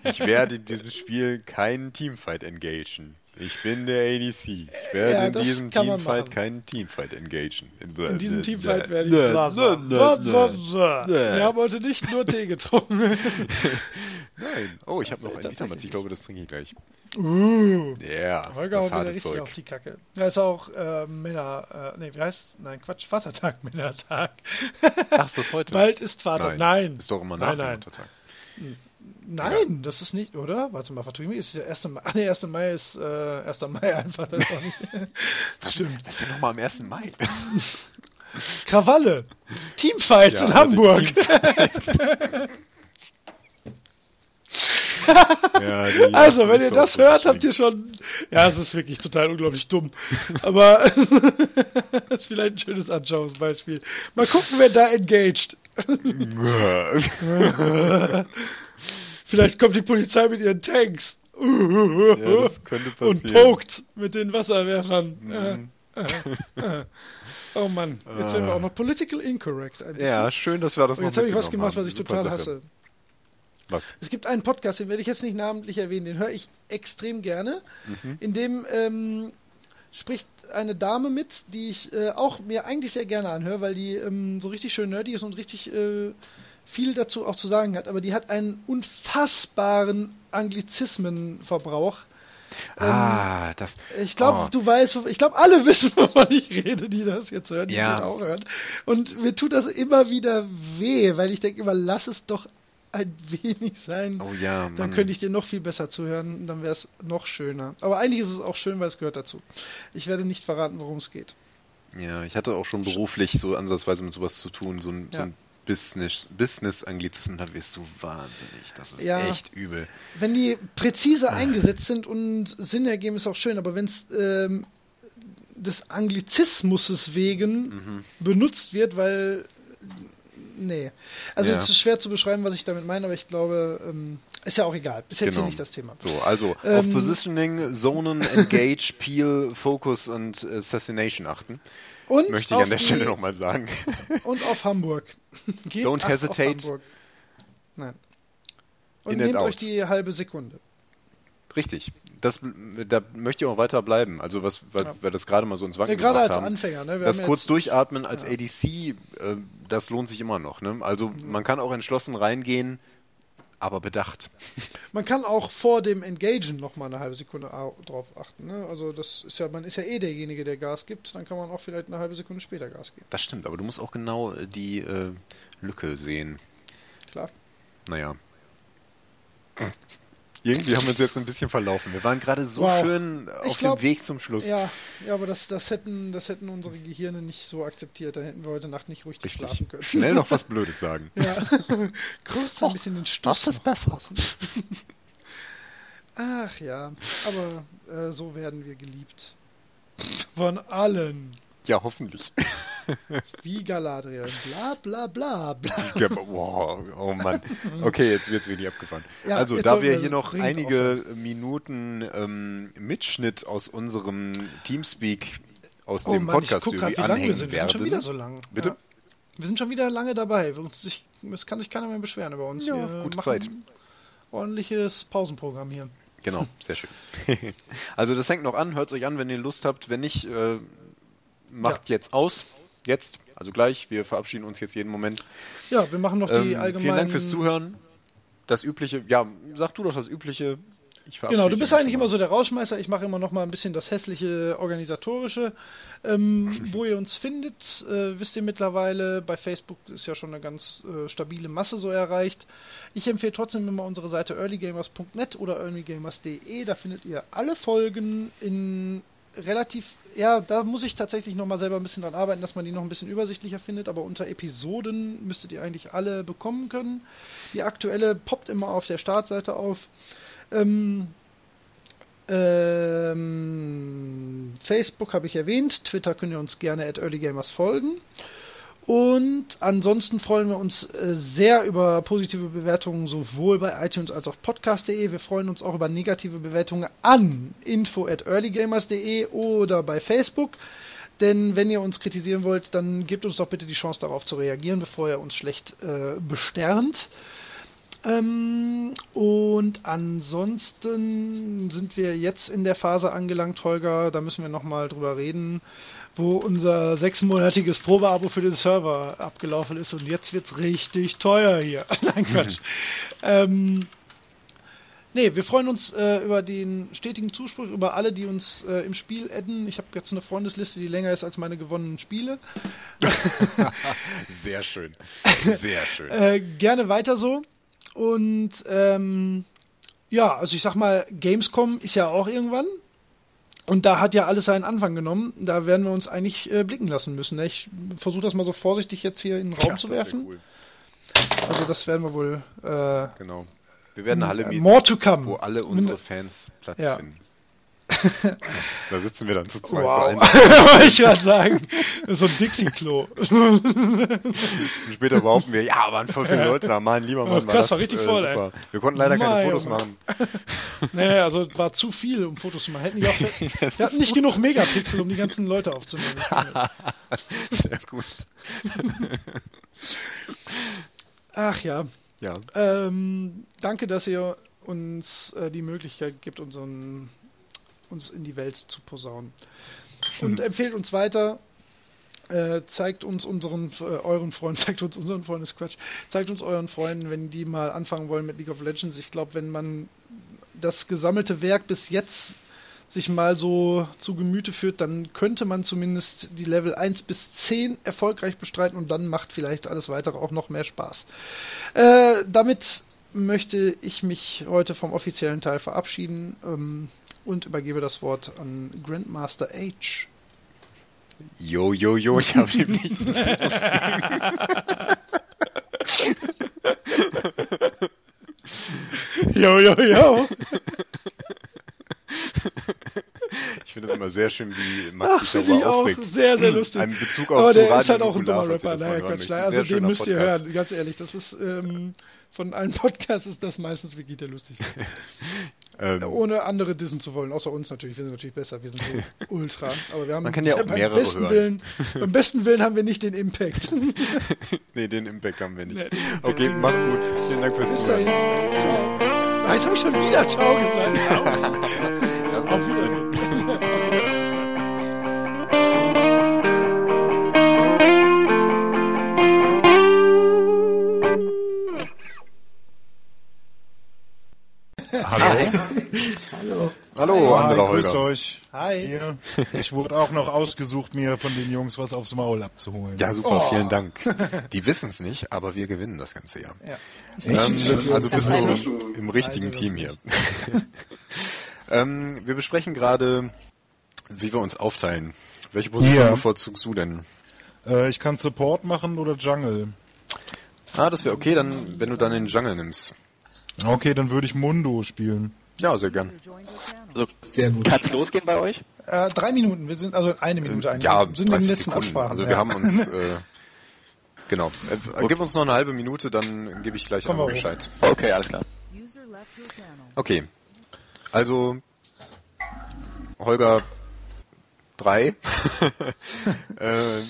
ich werde in diesem Spiel keinen Teamfight engagen. Ich bin der ADC. Ich werde Ja, in diesem Teamfight keinen Teamfight engagen. In diesem Teamfight werde ich Nö, bla nö, bla. nö, Bla nö. bla bla. Nö. Wir haben heute nicht nur Tee getrunken. Nein. Oh, ich habe noch einen Tatsächlich Vitamatz. Ich glaube, das trinke ich gleich. Uh. Ja, Holger das harte Zeug. auf die Kacke. Ja, ist auch äh, Männer, äh, nee, wie heißt, nein, Quatsch, Vatertag, Männertag. Ach, ist das heute? Bald ist Vater. Nein. Nein. Ist doch immer nein, nach dem nein. Muttertag. Nein, das ist nicht, oder? Warte mal, vertue ich mich. Ist der 1. Mai. Nee, 1. Mai ist äh, 1. Mai einfach. Das. Was stimmt? Was ist denn nochmal am 1. Mai? Krawalle. Teamfights Ja, in Hamburg. die Ja, Also, wenn ihr das hört, habt ihr schon. Ja, es ist wirklich total unglaublich dumm. Aber das ist vielleicht ein schönes Anschauungsbeispiel. Mal gucken, wer da engaged. Vielleicht kommt die Polizei mit ihren Tanks. Ja, das könnte und passieren. Mhm. pokt mit den Wasserwerfern. Äh, äh, äh. Oh Mann, jetzt werden wir auch noch political incorrect. Ja, schön, dass wir das Und noch jetzt habe ich was gemacht, haben. was ich Super total Sache. hasse. Was? Es gibt einen Podcast, den werde ich jetzt nicht namentlich erwähnen, den höre ich extrem gerne, Mhm. in dem ähm, spricht eine Dame mit, die ich äh, auch mir eigentlich sehr gerne anhöre, weil die ähm, so richtig schön nerdy ist und richtig äh, viel dazu auch zu sagen hat. Aber die hat einen unfassbaren Anglizismenverbrauch. Ah, das. Ich glaube, oh. du weißt, ich glaube, alle wissen, wovon ich rede, die das jetzt hören, die Ja. auch hören. Und mir tut das immer wieder weh, weil ich denke immer, lass es doch ein wenig sein. Oh ja, Dann Mann. könnte ich dir noch viel besser zuhören und dann wäre es noch schöner. Aber eigentlich ist es auch schön, weil es gehört dazu. Ich werde nicht verraten, worum es geht. Ja, ich hatte auch schon beruflich so ansatzweise mit sowas zu tun, so ein, so Ja. ein Business, Business-Anglizismen, da wirst du wahnsinnig. Das ist Ja. echt übel. Wenn die präzise eingesetzt sind und Sinn ergeben, ist auch schön, aber wenn es ähm, des Anglizismus wegen Mhm. benutzt wird, weil nee. Also Ja. es ist schwer zu beschreiben, was ich damit meine, aber ich glaube, ähm, ist ja auch egal. Ist jetzt Genau. hier nicht das Thema. So, also auf Ähm, Positioning, Zonen, Engage, Peel, Focus und Assassination achten. Und Möchte ich an auf der die- Stelle nochmal sagen. Und auf Hamburg. Geht Don't auf hesitate. Hamburg. Nein. Und In nehmt euch die halbe Sekunde. Richtig. Das, da möchte ich auch weiter bleiben. Also was, weil Ja. wir das gerade mal so ins Wanken Ja, gerade gebracht als haben. Anfänger. Ne? Das kurz durchatmen als ADC, äh, das lohnt sich immer noch. Ne? Also Mhm. man kann auch entschlossen reingehen, aber bedacht. Man kann auch vor dem Engagen noch mal eine halbe Sekunde au- drauf achten. Ne? Also das ist ja, man ist ja eh derjenige, der Gas gibt. Dann kann man auch vielleicht eine halbe Sekunde später Gas geben. Das stimmt, aber du musst auch genau äh, die äh, Lücke sehen. Klar. Naja. Irgendwie haben wir uns jetzt ein bisschen verlaufen. Wir waren gerade so Wow. schön auf glaub- dem Weg zum Schluss. Ja, ja, aber das, das hätten, das hätten unsere Gehirne nicht so akzeptiert. Da hätten wir heute Nacht nicht ruhig Richtig. schlafen können. Schnell noch was Blödes sagen. Ja. Kurz ein bisschen den Stoff. das ist besser. Ach ja, aber äh, so werden wir geliebt. Von allen. Ja, hoffentlich. Wie Galadriel. Bla bla bla bla. Ja, wow, oh Mann. Okay, jetzt wird's wirklich abgefahren. Ja, also, da wir hier noch einige Minuten ähm, Mitschnitt aus unserem Teamspeak aus dem Oh Mann, Podcast ich grad, wie lang wir anhängen sind. Wir sind schon werden. wieder so lang. Bitte? Ja. Wir sind schon wieder lange dabei. Es kann sich keiner mehr beschweren über uns. Ja, wir gute Zeit. Ordentliches Pausenprogramm hier. Genau, sehr schön. also das hängt noch an, hört euch an, wenn ihr Lust habt. Wenn nicht, äh, macht jetzt aus. Jetzt, also gleich. Wir verabschieden uns jetzt jeden Moment. Ja, wir machen noch die Ähm, allgemeinen. vielen Dank fürs Zuhören. Das Übliche, ja, sag du doch das Übliche. Ich verabschiede Genau, du bist eigentlich immer so der Rauschmeißer. Ich mache immer noch mal ein bisschen das hässliche organisatorische. Ähm, wo ihr uns findet, äh, wisst ihr mittlerweile. Bei Facebook ist ja schon eine ganz äh, stabile Masse so erreicht. Ich empfehle trotzdem immer unsere Seite earlygamers.net oder earlygamers.de. Da findet ihr alle Folgen in relativ, ja, da muss ich tatsächlich noch mal selber ein bisschen dran arbeiten, dass man die noch ein bisschen übersichtlicher findet, aber unter Episoden müsstet ihr eigentlich alle bekommen können. Die aktuelle poppt immer auf der Startseite auf. Ähm, ähm, Facebook habe ich erwähnt, Twitter könnt ihr uns gerne at earlygamers folgen. Und ansonsten freuen wir uns äh, sehr über positive Bewertungen sowohl bei iTunes als auch podcast.de. Wir freuen uns auch über negative Bewertungen an info at earlygamers.de oder bei Facebook. Denn wenn ihr uns kritisieren wollt, dann gebt uns doch bitte die Chance darauf zu reagieren, bevor ihr uns schlecht äh, besternt. Ähm, und ansonsten sind wir jetzt in der Phase angelangt, Holger, da müssen wir nochmal drüber reden, wo unser sechsmonatiges Probeabo für den Server abgelaufen ist und jetzt wird's richtig teuer hier. Nein, Quatsch. ähm, nee, wir freuen uns äh, über den stetigen Zuspruch, über alle, die uns äh, im Spiel adden. Ich habe jetzt eine Freundesliste, die länger ist als meine gewonnenen Spiele. Sehr schön. Sehr schön. Äh, gerne weiter so. Und ähm, ja, also ich sag mal, Gamescom ist ja auch irgendwann. Und da hat ja alles seinen Anfang genommen. Da werden wir uns eigentlich äh, blicken lassen müssen. Ne? Ich versuche das mal so vorsichtig jetzt hier in den Raum Ja, zu werfen. Cool. Also das werden wir wohl. Äh, Genau. Wir werden eine Halle mieten, more to come. wo alle unsere Fans Platz Ja. finden. da sitzen wir dann zu zweit. Wow. Wollte ich gerade sagen. So ein Dixie-Klo. Später behaupten wir, ja, waren voll viele Leute da. Mein lieber Mann, war das war richtig äh, voll, super. Wir konnten leider keine Mein Fotos Junge. machen. nee, also war zu viel, um Fotos zu machen. Hätten die auch, wir hatten nicht genug Megapixel, um die ganzen Leute aufzunehmen. Sehr gut. Ach ja. Ja. Ähm, danke, dass ihr uns äh, die Möglichkeit gibt, unseren, uns in die Welt zu posaunen. Und empfehlt uns weiter. Äh, zeigt uns unseren, äh, euren Freunden, zeigt uns unseren Freunden, ist Quatsch, zeigt uns euren Freunden, wenn die mal anfangen wollen mit League of Legends. Ich glaube, wenn man das gesammelte Werk bis jetzt sich mal so zu Gemüte führt, dann könnte man zumindest die Level 1 bis 10 erfolgreich bestreiten und dann macht vielleicht alles weitere auch noch mehr Spaß. Äh, damit möchte ich mich heute vom offiziellen Teil verabschieden ähm, und übergebe das Wort an Grandmaster H. Jo, jo, jo, ich habe dem nichts hinzuzufügen. Jo, jo, jo. Ich finde es immer sehr schön, wie Max sich finde darüber aufregt. sehr, sehr lustig. Ein Bezug auf Aber der ist halt Radio auch ein dummer ihr Rapper. das Naja, Quatsch. Also den müsst ihr Podcast. hören, ganz ehrlich. Das ist ähm, von allen Podcasts ist das meistens wirklich der lustigste. Ähm, Ohne andere dissen zu wollen, außer uns natürlich. Wir sind natürlich besser, wir sind so ultra. Aber wir haben Man kann ja auch beim mehrere besten hören. Willen, beim besten Willen haben wir nicht den Impact. nee, den Impact haben wir nicht. Nee, okay, macht's gut. Vielen Dank fürs Bis dahin. Zuhören. Ciao. Ah, Jetzt habe ich schon wieder Ciao gesagt. Das war's. Wiedersehen. Hallo. Hallo, Hi, anderer grüßt Holger. euch. Hi. Hier. Ich wurde auch noch ausgesucht, mir von den Jungs was aufs Maul abzuholen. Ja, super, Oh. vielen Dank. Die wissen es nicht, aber wir gewinnen das ganze Jahr. Ja. Ähm, also bist du Echt? im, im richtigen Also, Team hier. ähm, wir besprechen gerade, wie wir uns aufteilen. Welche Position Ja. bevorzugst du denn? Äh, ich kann Support machen oder Jungle. Ah, das wäre okay, dann, wenn du dann den Jungle nimmst. Okay, dann würde ich Mundo spielen. Ja, sehr gern. Also, Sehr gut. Kann's losgehen bei euch? Äh, drei Minuten, wir sind, also eine Minute eigentlich. Ja, Wir sind in 30 den letzten Sekunden. Absprachen. Also ja. wir haben uns, äh, genau. Äh, Gib uns noch eine halbe Minute, dann gebe ich gleich einmal. Bescheid. Okay, alles klar. Okay. Also, Holger 3. äh,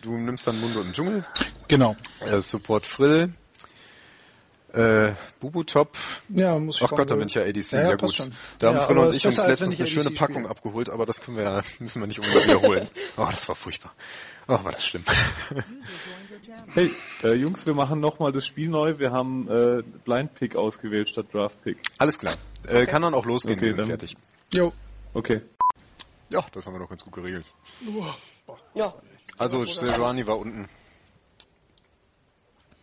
du nimmst dann Mundo und Dschungel. Genau. Äh, Support Frill. Äh, Bubutop. Ja, muss ich Ach Gott, da bin ich ja ADC. Ja, Ja, ja, gut. schon. Da haben Ja, Frill aber und ist ich uns letztens ich eine schöne ADC Packung spiele. abgeholt, aber das können wir ja, müssen wir nicht unbedingt wiederholen. Oh, das war furchtbar. Oh, war das schlimm. Hey, äh, Jungs, wir machen nochmal das Spiel neu. Wir haben äh, Blind Pick ausgewählt statt Draft Pick. Alles klar. Äh, kann dann auch losgehen, Okay, wir sind dann- fertig. Jo. Okay. Ja, das haben wir doch ganz gut geregelt. Ja, Also, Sejuani war unten.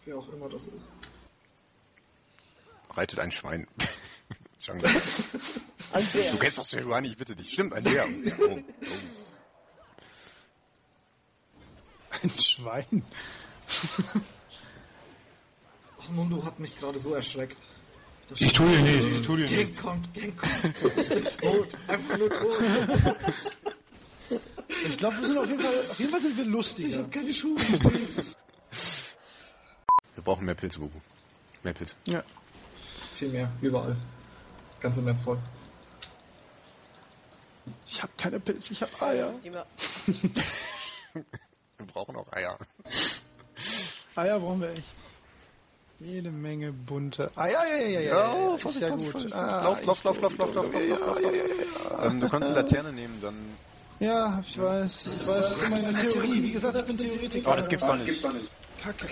wer auch immer das ist. Reitet ein Schwein. Ein Bär. Du kennst doch Sejuani, ich bitte dich. Stimmt, ein Bär. Oh, oh. Ein Schwein. Ach, Mundo hat mich gerade so erschreckt. Das Ich tue dir nicht, ich tue dir Gang nicht. kommt, Gang kommt. Ich bin tot. Einfach nur tot. Ich glaube, wir sind auf jeden Fall, auf jeden Fall sind wir Ich lustiger. hab keine Schuhe. Wir brauchen mehr Pilze, Bubu. Mehr Pilze. Ja. Viel mehr, überall. Ganze Map voll. Ich habe keine Pilze, ich habe Eier. Wir brauchen auch Eier. Eier brauchen wir echt. Jede Menge bunte Eier. Ja, ja, ja, ja. Ja, ist Vorsicht, ja Vorsicht, gut. Vorsicht, Ah, Lauf, lauf, ich- lauf, lauf, lauf, lauf, lauf, lauf, lauf, lauf. Ähm, du kannst die Laterne nehmen, dann... Ja, ich weiß. Ich weiß, das ist immer eine Theorie. Wie gesagt, ich bin Theoretiker. Oh, das gibt's doch nicht. Kacke.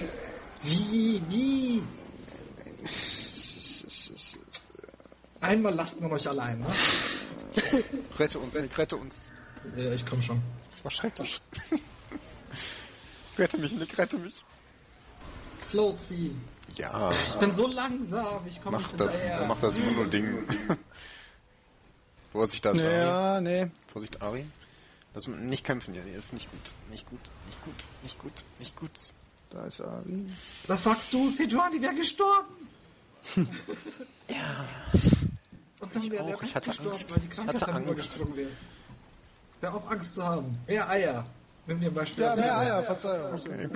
Wie, wie? Einmal lasst man euch allein, ne? Rette uns, Nick, rette uns. Ja, ich komm schon. Das war schrecklich. rette mich, Nick, rette mich. Slow sie. Ja, Ich bin so langsam, ich komme mach nicht das, hinterher. mach das Mundo-Ding. Vorsicht, da ist Ari. Ja, nee. Vorsicht, Ari. Lass mal nicht kämpfen, ja, ist nicht gut. Nicht gut, nicht gut, nicht gut, nicht gut. Da ist Ari. Was sagst du? Sejuani wäre gestorben. ja. Und dann wäre der auch. Ich Rest hatte gestorben, Angst. weil die Krankheit hatte dann Angst. übergesprungen wäre. Hör auf Angst zu haben. Mehr Eier. Nimm dir mal Ja, mehr Eier, Verzeihung. Channel.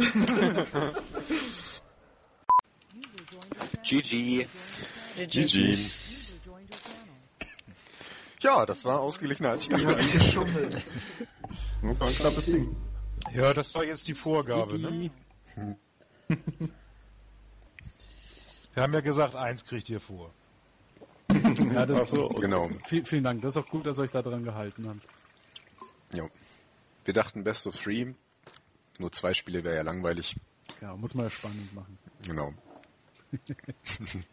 GG. GG. Ja, das war ausgeglichener als ich dachte. geschummelt. Das war ein knappes Ding. Ja, das war jetzt die Vorgabe, ne? Wir haben ja gesagt, eins kriegt ihr vor. Ja, das Genau. Viel, vielen Dank. Das ist auch gut, dass ihr euch da dran gehalten habt. Jo. Wir dachten Best of Three. Nur zwei Spiele wäre ja langweilig. Ja, muss man ja spannend machen. Genau.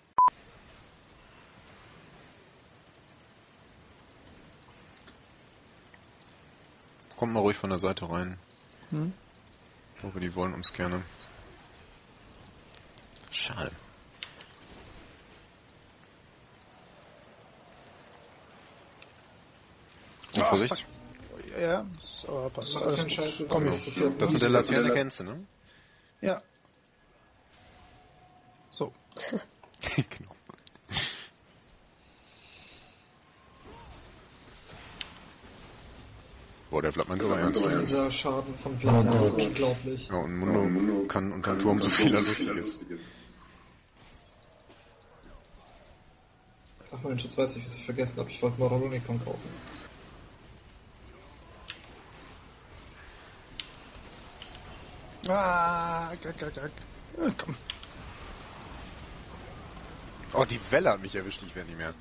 Kommt mal ruhig von der Seite rein. Hm? Ich hoffe, die wollen uns gerne. Schade. Ah, Vorsicht. Ja, ist aber passt. Mach Alles gut. Scheiß, jetzt Komm, ja. viert. Das mit der Laterne kennst du, ne? Ja. So. genau. Boah, der Flappmann ist aber ernst. Dieser Schaden von Vlad ist unglaublich. Ja, und Mundo kann unter Turm so viel Lustiges. Ach mein Schatz, weiß ich, was ich vergessen habe. Ich wollte Moralonicon kaufen. Ah, gack, gack, gack. Ja, komm. Oh, die Welle hat mich erwischt, ich werde nicht mehr.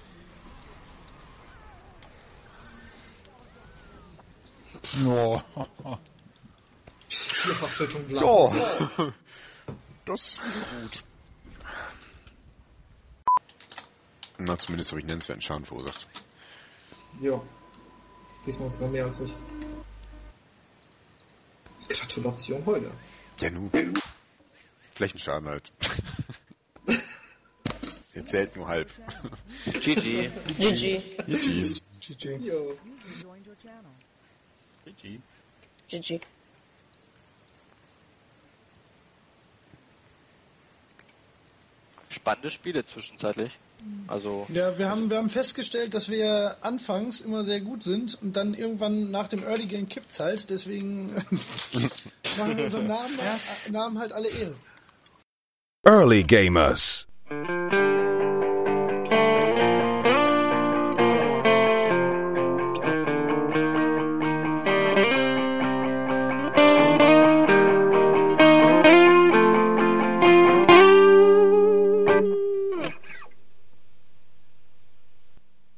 Oh. Ja. Das ist gut. Na, zumindest habe ich nennenswerten Schaden verursacht. Ja. Diesmal sogar mehr als ich. Gratulation heute. Ja, nu. Flächenschaden halt. Jetzt zählt nur halb. GG. GG. GG. GG. Jo. User joined your channel. GG. Spannende Spiele zwischenzeitlich. Also, Ja, wir haben, wir haben festgestellt, dass wir anfangs immer sehr gut sind und dann irgendwann nach dem Early Game kippt's halt. Deswegen machen wir unserem Namen, Namen halt alle Ehre. Early Gamers.